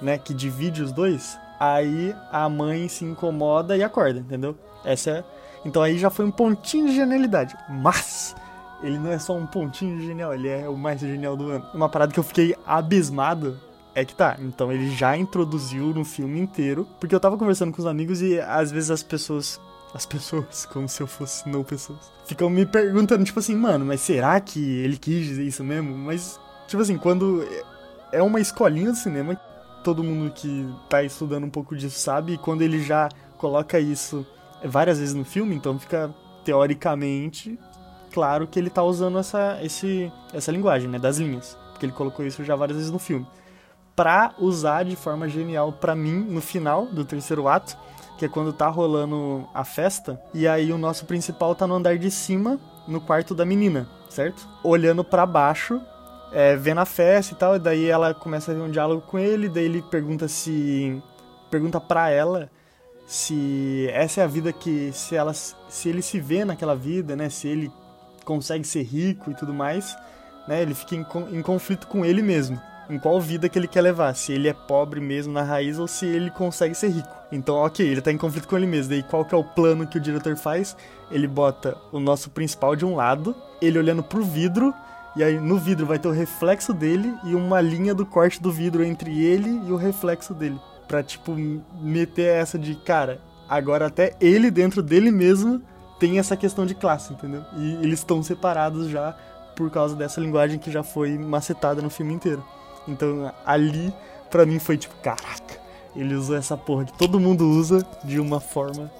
né, que divide os dois, aí a mãe se incomoda e acorda, entendeu? Essa é... Então aí já foi um pontinho de genialidade. Mas ele não é só um pontinho de genial, ele é o mais genial do ano. Uma parada que eu fiquei abismado é que tá. Então ele já introduziu no filme inteiro. Porque eu tava conversando com os amigos e às vezes as pessoas. As pessoas, como se eu fosse não pessoas. Ficam me perguntando, tipo assim, mano, mas será que ele quis dizer isso mesmo? Mas, tipo assim, quando é uma escolinha de cinema, todo mundo que tá estudando um pouco disso sabe, e quando ele já coloca isso várias vezes no filme, então fica teoricamente claro que ele tá usando essa, esse, essa linguagem, né, das linhas. Porque ele colocou isso já várias vezes no filme pra usar de forma genial para mim no final do terceiro ato, que é quando tá rolando a festa, e aí o nosso principal tá no andar de cima, no quarto da menina, certo? Olhando para baixo, é, vendo a festa e tal, e daí ela começa a ter um diálogo com ele, daí ele pergunta se pergunta para ela se essa é a vida que se ela se ele se vê naquela vida, né, se ele consegue ser rico e tudo mais, né, ele fica em, em conflito com ele mesmo em qual vida que ele quer levar, se ele é pobre mesmo na raiz ou se ele consegue ser rico. Então, ok, ele tá em conflito com ele mesmo. Daí qual que é o plano que o diretor faz? Ele bota o nosso principal de um lado, ele olhando pro vidro, e aí no vidro vai ter o reflexo dele e uma linha do corte do vidro entre ele e o reflexo dele. Pra, tipo, meter essa de, cara, agora até ele dentro dele mesmo tem essa questão de classe, entendeu? E eles estão separados já por causa dessa linguagem que já foi macetada no filme inteiro. Então ali, pra mim, foi tipo, caraca, ele usou essa porra que todo mundo usa de uma forma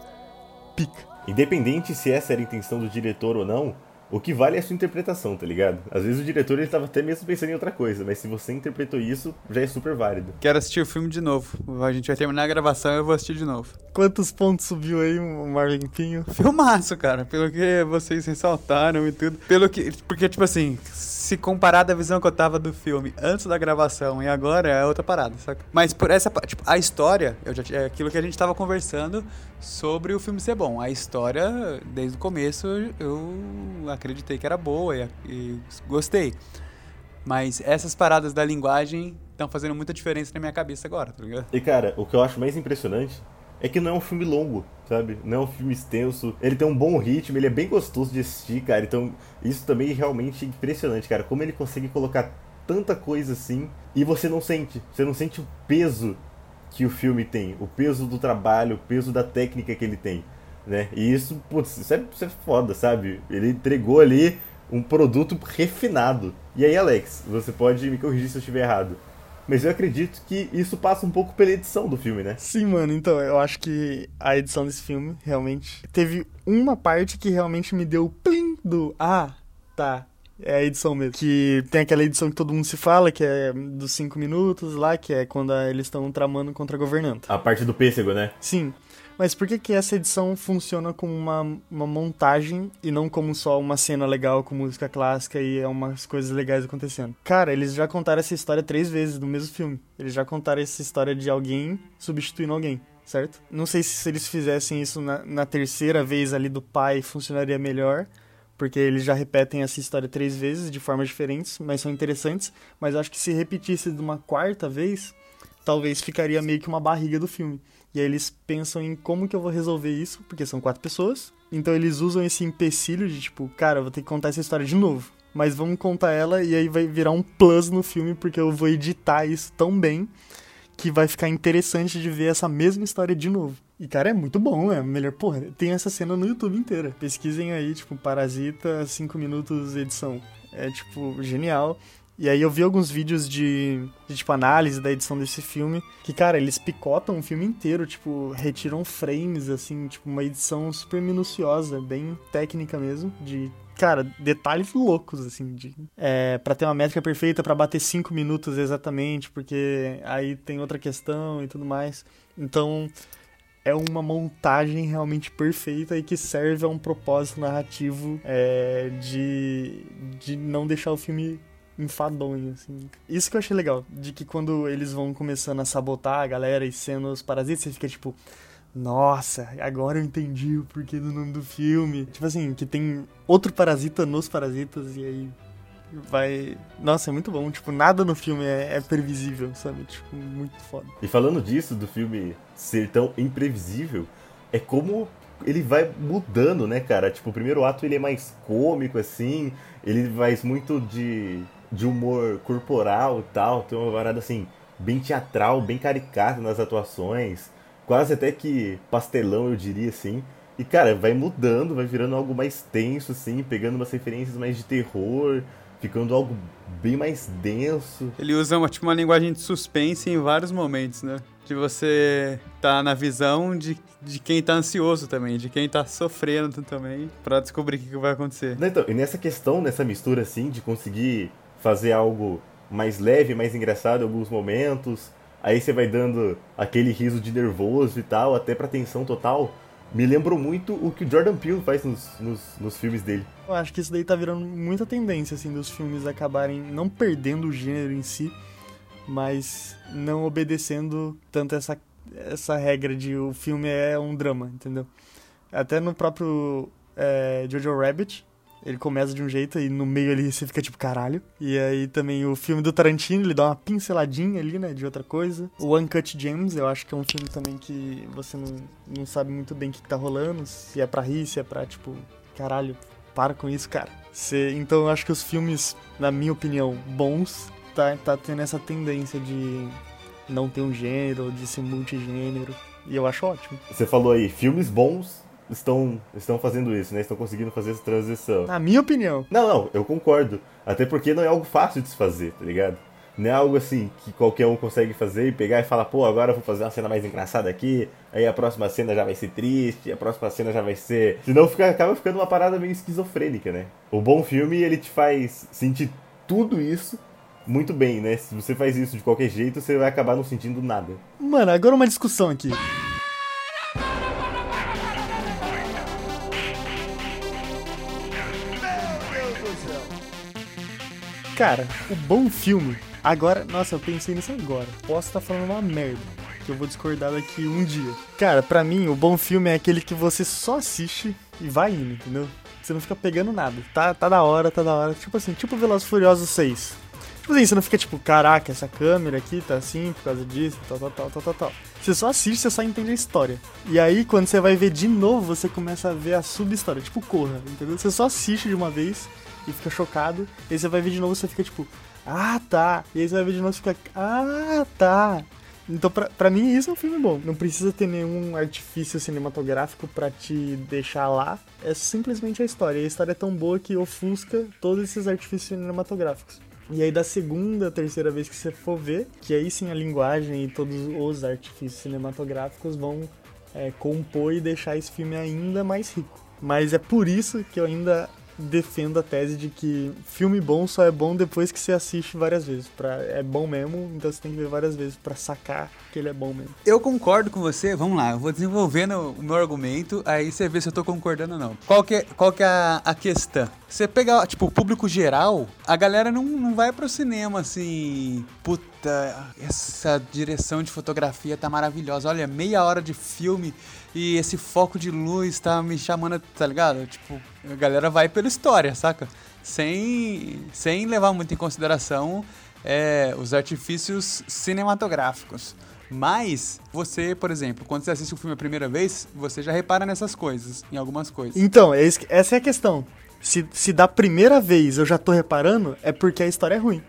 pica. Independente se essa era a intenção do diretor ou não, o que vale é a sua interpretação, tá ligado? Às vezes o diretor ele tava até mesmo pensando em outra coisa, mas se você interpretou isso, já é super válido. Quero assistir o filme de novo. A gente vai terminar a gravação e eu vou assistir de novo. Quantos pontos subiu aí o Marvin Pinho? Filmaço, cara. Pelo que vocês ressaltaram e tudo. Pelo que. Porque, tipo assim, se comparar da visão que eu tava do filme antes da gravação e agora é outra parada, saca? Mas por essa tipo, a história, eu já é aquilo que a gente tava conversando sobre o filme ser bom. A história, desde o começo, eu acreditei que era boa e, e gostei. Mas essas paradas da linguagem estão fazendo muita diferença na minha cabeça agora, tá ligado? E cara, o que eu acho mais impressionante é que não é um filme longo, sabe? Não é um filme extenso. Ele tem um bom ritmo, ele é bem gostoso de assistir, cara. Então, isso também é realmente impressionante, cara. Como ele consegue colocar tanta coisa assim e você não sente. Você não sente o peso que o filme tem, o peso do trabalho, o peso da técnica que ele tem, né? E isso, putz, isso é, isso é foda, sabe? Ele entregou ali um produto refinado. E aí, Alex, você pode me corrigir se eu estiver errado. Mas eu acredito que isso passa um pouco pela edição do filme, né? Sim, mano. Então, eu acho que a edição desse filme realmente teve uma parte que realmente me deu o plim do ah, tá. É a edição mesmo. Que tem aquela edição que todo mundo se fala, que é dos cinco minutos lá, que é quando eles estão tramando contra a governanta. A parte do pêssego, né? Sim. Mas por que, que essa edição funciona como uma, uma montagem e não como só uma cena legal com música clássica e é umas coisas legais acontecendo? Cara, eles já contaram essa história três vezes no mesmo filme. Eles já contaram essa história de alguém substituindo alguém certo? Não sei se, se eles fizessem isso na, na, terceira vez ali do pai funcionaria melhor, porque eles já repetem essa história três vezes de formas diferentes, mas são interessantes. Mas acho que se repetisse de uma quarta vez, talvez ficaria meio que uma barriga do filme. E aí eles pensam em como que eu vou resolver isso, porque são quatro pessoas. Então eles usam esse empecilho de tipo, cara, vou ter que contar essa história de novo. Mas vamos contar ela e aí vai virar um plus no filme, porque eu vou editar isso tão bem que vai ficar interessante de ver essa mesma história de novo. E, cara, é muito bom, é melhor. Porra, tem essa cena no YouTube inteira. Pesquisem aí, tipo, Parasita, 5 minutos edição. É, tipo, genial. E aí eu vi alguns vídeos de, de, tipo, análise da edição desse filme, que, cara, eles picotam o filme inteiro, tipo, retiram frames, assim, tipo, uma edição super minuciosa, bem técnica mesmo, de, cara, detalhes loucos, assim, de, é, pra ter uma métrica perfeita para bater 5 minutos exatamente, porque aí tem outra questão e tudo mais. Então, é uma montagem realmente perfeita e que serve a um propósito narrativo é, de, de não deixar o filme enfadonho, assim. Isso que eu achei legal, de que quando eles vão começando a sabotar a galera e sendo os parasitas, você fica tipo, nossa, agora eu entendi o porquê do nome do filme. Tipo assim, que tem outro parasita nos parasitas e aí vai. Nossa, é muito bom. Tipo, nada no filme é, é, previsível, sabe? Tipo, muito foda. E falando disso, do filme ser tão imprevisível, é como ele vai mudando, né, cara? Tipo, o primeiro ato ele é mais cômico, assim, ele faz muito de de humor corporal e tal, tem uma parada assim, bem teatral, bem caricata nas atuações, quase até que pastelão, eu diria assim. E cara, vai mudando, vai virando algo mais tenso, assim, pegando umas referências mais de terror, ficando algo bem mais denso. Ele usa uma, tipo, uma linguagem de suspense em vários momentos, né? De você tá na visão de, de quem tá ansioso também, de quem tá sofrendo também, para descobrir o que, que vai acontecer. Então, e nessa questão, nessa mistura, assim, de conseguir fazer algo mais leve, mais engraçado em alguns momentos. Aí você vai dando aquele riso de nervoso e tal, até pra tensão total. Me lembrou muito o que o Jordan Peele faz nos, nos, nos, filmes dele. Eu acho que isso daí tá virando muita tendência, assim, dos filmes acabarem não perdendo o gênero em si, mas não obedecendo tanto essa essa regra de o filme é um drama, entendeu? Até no próprio é, Jojo Rabbit, ele começa de um jeito e no meio ali você fica tipo, caralho. E aí também o filme do Tarantino, ele dá uma pinceladinha ali, né, de outra coisa. O Uncut Gems, eu acho que é um filme também que você não, não sabe muito bem o que, que tá rolando, se é pra rir, se é pra, tipo, caralho, para com isso, cara. Você, então eu acho que os filmes, na minha opinião, bons, tá, tá tendo essa tendência de não ter um gênero, de ser multigênero. E eu acho ótimo. Você falou aí, filmes bons estão, estão fazendo isso, né? Estão conseguindo fazer essa transição. Na minha opinião. Não, não, eu concordo. Até porque não é algo fácil de se fazer, tá ligado? Não é algo assim que qualquer um consegue fazer e pegar e falar, pô, agora eu vou fazer uma cena mais engraçada aqui, aí a próxima cena já vai ser triste, a próxima cena já vai ser. Senão fica, acaba ficando uma parada meio esquizofrênica, né? O bom filme, ele te faz sentir tudo isso muito bem, né? Se você faz isso de qualquer jeito, você vai acabar não sentindo nada. Mano, agora uma discussão aqui. Cara, o bom filme. Agora, nossa, eu pensei nisso agora. Posso estar falando uma merda. Que eu vou discordar daqui um dia. Cara, pra mim, o bom filme é aquele que você só assiste e vai indo, entendeu? Você não fica pegando nada. Tá, tá da hora, tá da hora. Tipo assim, tipo Velozes Furiosos 6. Tipo assim, você não fica tipo, caraca, essa câmera aqui tá assim por causa disso, tal, tal, tal, tal, tal, tal. Você só assiste, você só entende a história. E aí, quando você vai ver de novo, você começa a ver a sub-história, tipo Corra, entendeu? Você só assiste de uma vez e fica chocado, e aí você vai ver de novo, você fica tipo, ah, tá. E aí você vai ver de novo e fica, ah, tá. Então, pra, pra mim, isso é um filme bom. Não precisa ter nenhum artifício cinematográfico pra te deixar lá. É simplesmente a história. E a história é tão boa que ofusca todos esses artifícios cinematográficos. E aí, da segunda, terceira vez que você for ver, que aí sim a linguagem e todos os artifícios cinematográficos vão é, compor e deixar esse filme ainda mais rico. Mas é por isso que eu ainda defendo a tese de que filme bom só é bom depois que você assiste várias vezes. Pra, é bom mesmo, então você tem que ver várias vezes pra sacar que ele é bom mesmo. Eu concordo com você, vamos lá, eu vou desenvolvendo o meu argumento, aí você vê se eu tô concordando ou não. Qual que é, qual que é a, a questão? Você pegar, tipo, o público geral, a galera não, não vai pro cinema assim, essa direção de fotografia tá maravilhosa, olha, meia hora de filme e esse foco de luz tá me chamando, tá ligado? Tipo, a galera vai pela história, saca? Sem, sem levar muito em consideração é, os artifícios cinematográficos. Mas você, por exemplo, quando você assiste o filme a primeira vez, você já repara nessas coisas, em algumas coisas. Então, é essa é a questão. Se, se da primeira vez eu já tô reparando, é porque a história é ruim.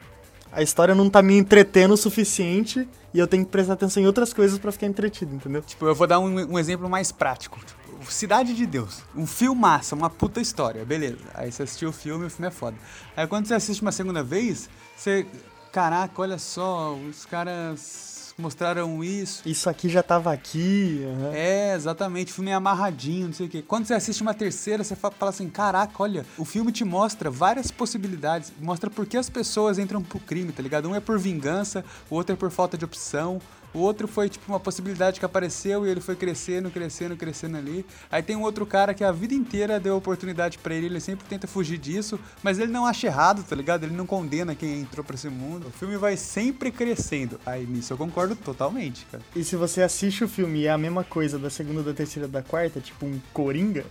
A história não tá me entretendo o suficiente e eu tenho que prestar atenção em outras coisas pra ficar entretido, entendeu? Tipo, eu vou dar um, um exemplo mais prático. Tipo, Cidade de Deus. Um filmaço, uma puta história, beleza. Aí você assistiu o filme, o filme é foda. Aí quando você assiste uma segunda vez, você. Caraca, olha só, os caras mostraram isso. Isso aqui já tava aqui. aham. É, exatamente, o filme é amarradinho, não sei o quê. Quando você assiste uma terceira, você fa- fala assim: caraca, olha, o filme te mostra várias possibilidades, mostra por que as pessoas entram pro crime, tá ligado? Um é por vingança, o outro é por falta de opção. O outro foi tipo uma possibilidade que apareceu e ele foi crescendo, crescendo, crescendo ali. Aí tem um outro cara que a vida inteira deu oportunidade pra ele, ele sempre tenta fugir disso, mas ele não acha errado, tá ligado? Ele não condena quem entrou pra esse mundo. O filme vai sempre crescendo. Aí nisso eu concordo totalmente, cara. E se você assiste o filme e é a mesma coisa da segunda, da terceira, da quarta, tipo um Coringa,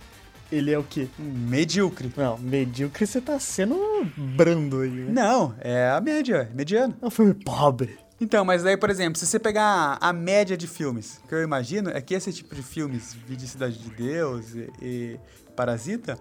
ele é o quê? Medíocre. Não, medíocre você tá sendo brando aí, né? Não, é a média, é mediano. É um filme pobre. Então, mas daí, por exemplo, se você pegar a média de filmes, que eu imagino é que esse tipo de filmes, Vídeo Cidade de Deus e, e Parasita,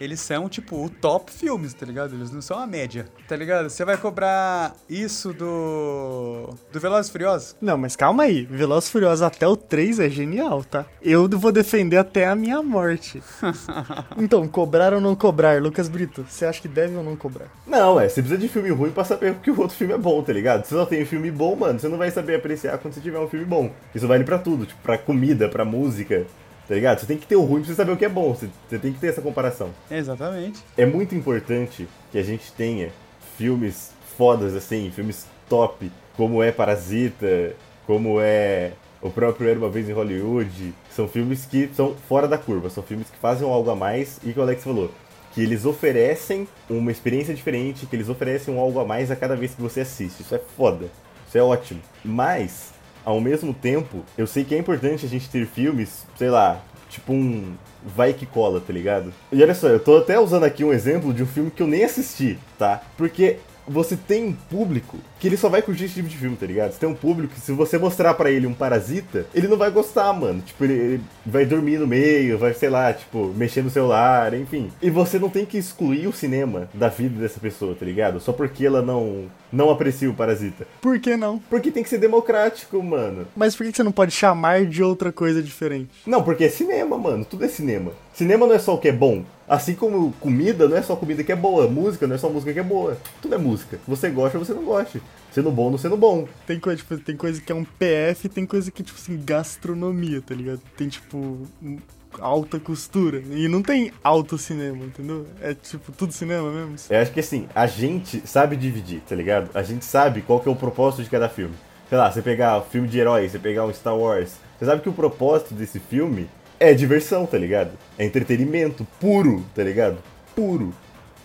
eles são, tipo, o top filmes, tá ligado? Eles não são a média, tá ligado? Você vai cobrar isso do. do Velozes e Furiosos? Não, mas calma aí. Velozes e Furiosos até o 3 é genial, tá? Eu vou defender até a minha morte. então, cobrar ou não cobrar? Lucas Brito, você acha que deve ou não cobrar? Não, é, você precisa de filme ruim pra saber que o outro filme é bom, tá ligado? Se você só tem um filme bom, mano, você não vai saber apreciar quando você tiver um filme bom. Isso vale pra tudo, tipo, pra comida, pra música, tá ligado? Você tem que ter o ruim pra você saber o que é bom, você, você tem que ter essa comparação. Exatamente. É muito importante que a gente tenha filmes fodas, assim, filmes top, como é Parasita, como é o próprio Era Uma Vez em Hollywood. São filmes que são fora da curva, são filmes que fazem algo a mais e que o Alex falou, que eles oferecem uma experiência diferente, que eles oferecem um algo a mais a cada vez que você assiste. Isso é foda, isso é ótimo. Mas ao mesmo tempo, eu sei que é importante a gente ter filmes, sei lá, tipo um vai que cola, tá ligado? E olha só, eu tô até usando aqui um exemplo de um filme que eu nem assisti, tá? Porque você tem um público que ele só vai curtir esse tipo de filme, tá ligado? Você tem um público que se você mostrar pra ele um parasita, ele não vai gostar, mano. Tipo, ele, ele vai dormir no meio, vai, sei lá, tipo, mexer no celular, enfim. E você não tem que excluir o cinema da vida dessa pessoa, tá ligado? Só porque ela não não aprecia o parasita. Por que não? Porque tem que ser democrático, mano. Mas por que você não pode chamar de outra coisa diferente? Não, porque é cinema, mano. Tudo é cinema. Cinema não é só o que é bom. Assim como comida não é só comida que é boa. Música não é só música que é boa. Tudo é música. Você gosta ou você não gosta. Sendo bom não sendo bom. Tem coisa, tipo, tem coisa que é um PF tem coisa que é, tipo assim, gastronomia, tá ligado? Tem, tipo, alta costura. E não tem alto cinema, entendeu? É, tipo, tudo cinema mesmo. Eu acho que assim, a gente sabe dividir, tá ligado? A gente sabe qual que é o propósito de cada filme. Sei lá, você pegar um filme de herói, você pegar um Star Wars, você sabe que o propósito desse filme é diversão, tá ligado? É entretenimento puro, tá ligado? Puro.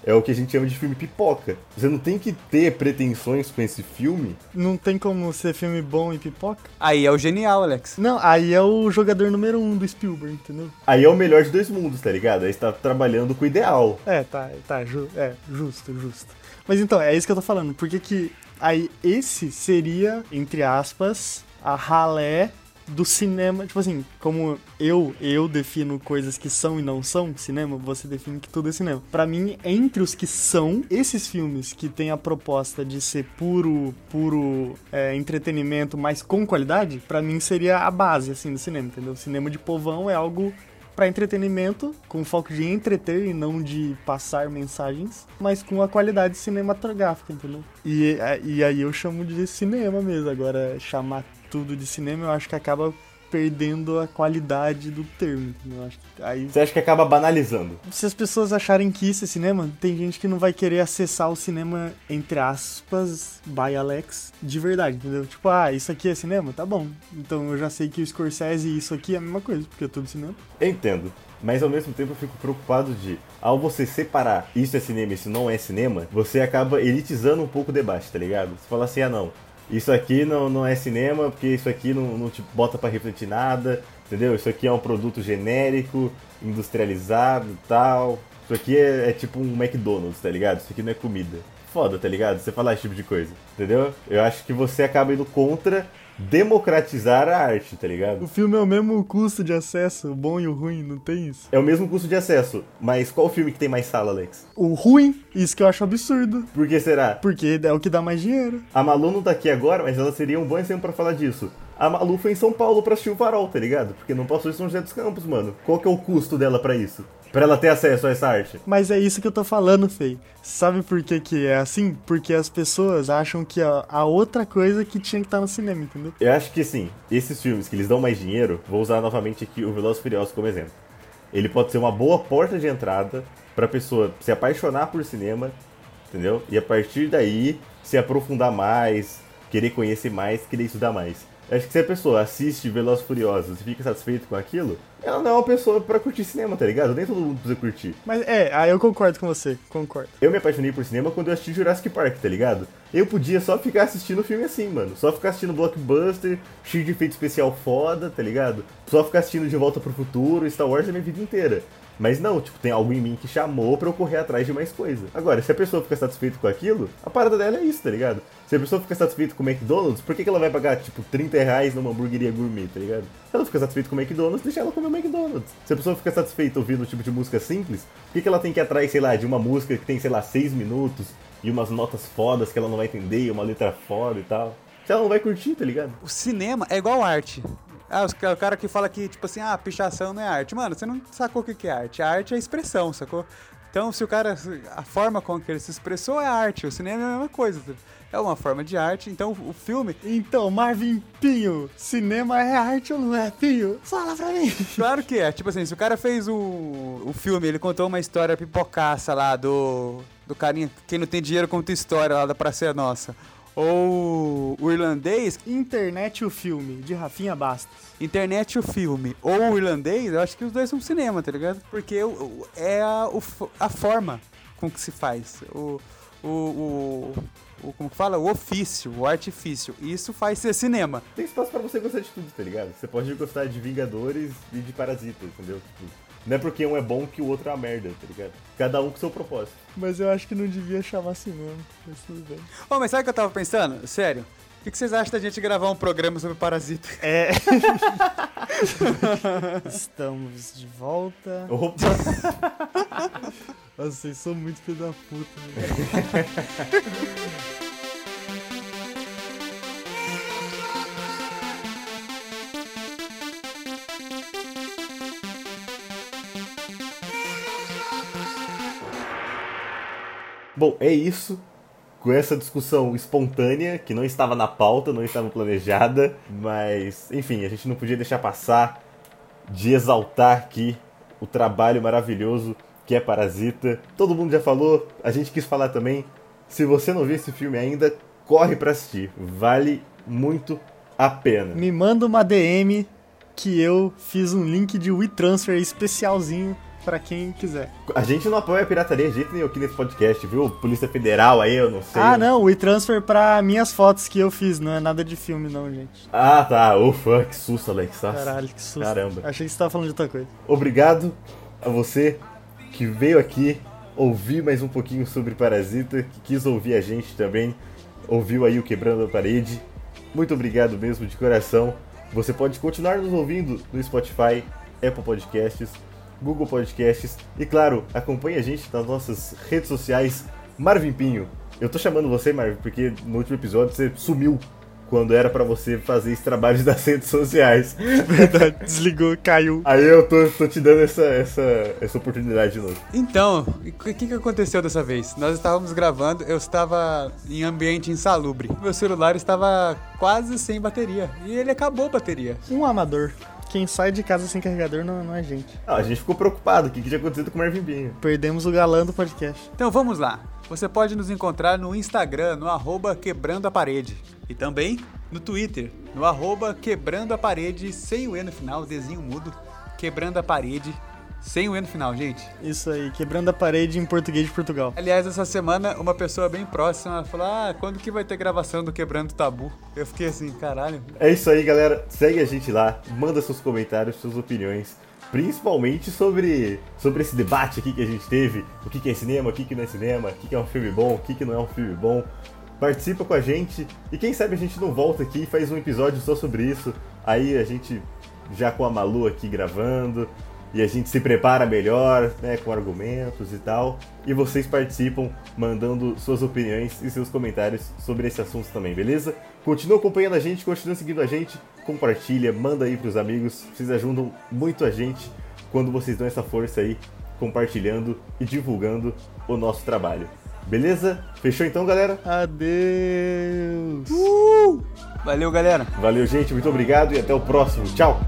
É o que a gente chama de filme pipoca. Você não tem que ter pretensões com esse filme. Não tem como ser filme bom e pipoca? Aí é o genial, Alex. Não, aí é o jogador número um do Spielberg, entendeu? Aí é o melhor de dois mundos, tá ligado? Aí você tá trabalhando com o ideal. É, tá, tá, ju- é, justo, justo. Mas então, é isso que eu tô falando. Por que que aí esse seria, entre aspas, a ralé do cinema, tipo assim, como eu eu defino coisas que são e não são cinema, você define que tudo é cinema. Pra mim, entre os que são esses filmes que têm a proposta de ser puro, puro é, entretenimento, mas com qualidade, pra mim seria a base assim do cinema, entendeu? Cinema de povão é algo Pra entretenimento, com foco de entreter e não de passar mensagens, mas com a qualidade cinematográfica, entendeu? E, é, e aí eu chamo de cinema mesmo. Agora, chamar tudo de cinema, eu acho que acaba perdendo a qualidade do termo? Eu acho que aí Você acha que acaba banalizando? se as pessoas acharem que isso é cinema, tem gente que não vai querer acessar o cinema, entre aspas, by Alex, de verdade, entendeu? Tipo, ah, isso aqui é cinema? Tá bom. Então eu já sei que o Scorsese e isso aqui é a mesma coisa, porque é tudo cinema. Eu entendo. Mas ao mesmo tempo eu fico preocupado de, ao você separar isso é cinema e isso não é cinema, você acaba elitizando um pouco o debate, tá ligado? Você fala assim, ah não, isso aqui não, não é cinema porque isso aqui não, não te bota pra refletir nada, entendeu? Isso aqui é um produto genérico, industrializado tal. Isso aqui é, é tipo um McDonald's, tá ligado? Isso aqui não é comida. Foda, tá ligado? Você falar esse tipo de coisa, entendeu? Eu acho que você acaba indo contra democratizar a arte, tá ligado? O filme é o mesmo custo de acesso, o bom e o ruim, não tem isso? É o mesmo custo de acesso, mas qual filme que tem mais sala, Alex? O ruim, isso que eu acho absurdo. Por que será? Porque é o que dá mais dinheiro. A Malu não tá aqui agora, mas ela seria um bom exemplo pra falar disso. A Malu foi em São Paulo pra assistir o Farol, tá ligado? Porque não passou em São José dos Campos, mano. Qual que é o custo dela pra isso? Pra ela ter acesso a essa arte? Mas é isso que eu tô falando, Fei. Sabe por que, que é assim? Porque as pessoas acham que a, a outra coisa que tinha que estar no cinema, entendeu? Eu acho que sim, esses filmes que eles dão mais dinheiro, vou usar novamente aqui o Velozes e Furiosos como exemplo. Ele pode ser uma boa porta de entrada pra pessoa se apaixonar por cinema, entendeu? E a partir daí se aprofundar mais, querer conhecer mais, querer estudar mais. Acho que se a pessoa assiste Velozes Furiosos e fica satisfeito com aquilo, ela não é uma pessoa pra curtir cinema, tá ligado? Nem todo mundo precisa curtir. Mas é, aí eu concordo com você, concordo. Eu me apaixonei por cinema quando eu assisti Jurassic Park, tá ligado? Eu podia só ficar assistindo filme assim, mano. Só ficar assistindo blockbuster, cheio de efeito especial foda, tá ligado? Só ficar assistindo De Volta pro Futuro, Star Wars a minha vida inteira. Mas não, tipo, tem algo em mim que chamou pra eu correr atrás de mais coisa. Agora, se a pessoa fica satisfeita com aquilo, a parada dela é isso, tá ligado? Se a pessoa fica satisfeita com o McDonald's, por que, que ela vai pagar, tipo, 30 reais numa hamburgueria gourmet, tá ligado? Se ela fica satisfeita com o McDonald's, deixa ela comer o McDonald's. Se a pessoa fica satisfeita ouvindo um tipo de música simples, por que, que ela tem que ir atrás, sei lá, de uma música que tem, sei lá, 6 minutos e umas notas fodas que ela não vai entender, uma letra foda e tal? Se ela não vai curtir, tá ligado? O cinema é igual arte. Ah, os o cara que fala que, tipo assim, ah, pichação não é arte. Mano, você não sacou o que que é arte. A arte é expressão, sacou? Então, se o cara. A forma com que ele se expressou é arte. O cinema é a mesma coisa. É uma forma de arte. Então, o filme. Então, Marvin Pinho, cinema é arte ou não é, Pinho? Fala pra mim. Claro que é. Tipo assim, se o cara fez o, o filme, ele contou uma história pipocaça lá do. Do carinha. Quem não tem dinheiro conta história lá da Praça Nossa. Ou o irlandês, Internet o filme, de Rafinha Bastos. internet o filme, ou o irlandês, eu acho que os dois são cinema, tá ligado? Porque o- o- é a, a forma com que se faz. O, o, o, o como que fala? O ofício, o artifício. Isso faz ser cinema. Tem espaço pra você gostar de tudo, tá ligado? Você pode gostar de Vingadores e de Parasita, entendeu? Tipo, não é porque um é bom que o outro é uma merda, tá ligado? Cada um com seu propósito. Mas eu acho que não devia chamar assim mesmo. Mas tudo bem. Ô, mas sabe o que eu tava pensando? Sério. O que que vocês acham da gente gravar um programa sobre Parasita? É. Estamos de volta. Opa! Nossa, vocês são muito filho da puta. né? Bom, é isso. Com essa discussão espontânea, que não estava na pauta, não estava planejada, mas, enfim, a gente não podia deixar passar de exaltar aqui o trabalho maravilhoso que é Parasita. Todo mundo já falou, a gente quis falar também. Se você não viu esse filme ainda, corre pra assistir. Vale muito a pena. Me manda uma DM que eu fiz um link de WeTransfer especialzinho pra quem quiser. A gente não apoia a pirataria de jeito nenhum aqui nesse podcast, viu? Polícia Federal aí, eu não sei. Ah, não, o WeTransfer pra minhas fotos que eu fiz, não é nada de filme não, gente. Ah, tá. Ufa, que susto, Alex. Caralho, que susto. Caramba. Achei que você tava falando de outra coisa. Obrigado a você que veio aqui ouvir mais um pouquinho sobre Parasita, que quis ouvir a gente também, ouviu aí o Quebrando a Parede. Muito obrigado mesmo, de coração. Você pode continuar nos ouvindo no Spotify, Apple Podcasts, Google Podcasts e, claro, acompanhe a gente nas nossas redes sociais. Marvin Pinho, eu tô chamando você, Marvin, porque no último episódio você sumiu quando era pra você fazer esse trabalho das redes sociais. Verdade, desligou, caiu. Aí eu tô, tô te dando essa, essa, essa oportunidade de novo. Então, o que, que aconteceu dessa vez? Nós estávamos gravando, eu estava em ambiente insalubre. Meu celular estava quase sem bateria. E ele acabou a bateria. Um amador. Quem sai de casa sem carregador não, não é gente. Ah, a gente ficou preocupado. O que, que tinha acontecido com o Marvin Pinho? Perdemos o galã do podcast. Então vamos lá. Você pode nos encontrar no Instagram, no arroba quebrando a parede. E também no Twitter, no arroba quebrando a parede, sem o E no final, desenho mudo. Quebrando a parede, sem o E no final, gente. Isso aí, quebrando a parede em português de Portugal. Aliás, essa semana, uma pessoa bem próxima falou: Ah, quando que vai ter gravação do Quebrando o Tabu? Eu fiquei assim, caralho. É isso aí, galera. Segue a gente lá, manda seus comentários, suas opiniões. Principalmente sobre, sobre esse debate aqui que a gente teve. O que, que é cinema, o que, que não é cinema, o que, que é um filme bom, o que, que não é um filme bom. Participa com a gente e quem sabe a gente não volta aqui e faz um episódio só sobre isso. Aí a gente já com a Malu aqui gravando e a gente se prepara melhor, né, com argumentos e tal. E vocês participam mandando suas opiniões e seus comentários sobre esse assunto também, beleza? Continua acompanhando a gente, continua seguindo a gente, compartilha, manda aí pros amigos. Vocês ajudam muito a gente quando vocês dão essa força aí, compartilhando e divulgando o nosso trabalho. Beleza? Fechou então, galera? Adeus! Valeu, galera. Valeu, gente, muito obrigado e até o próximo. Tchau!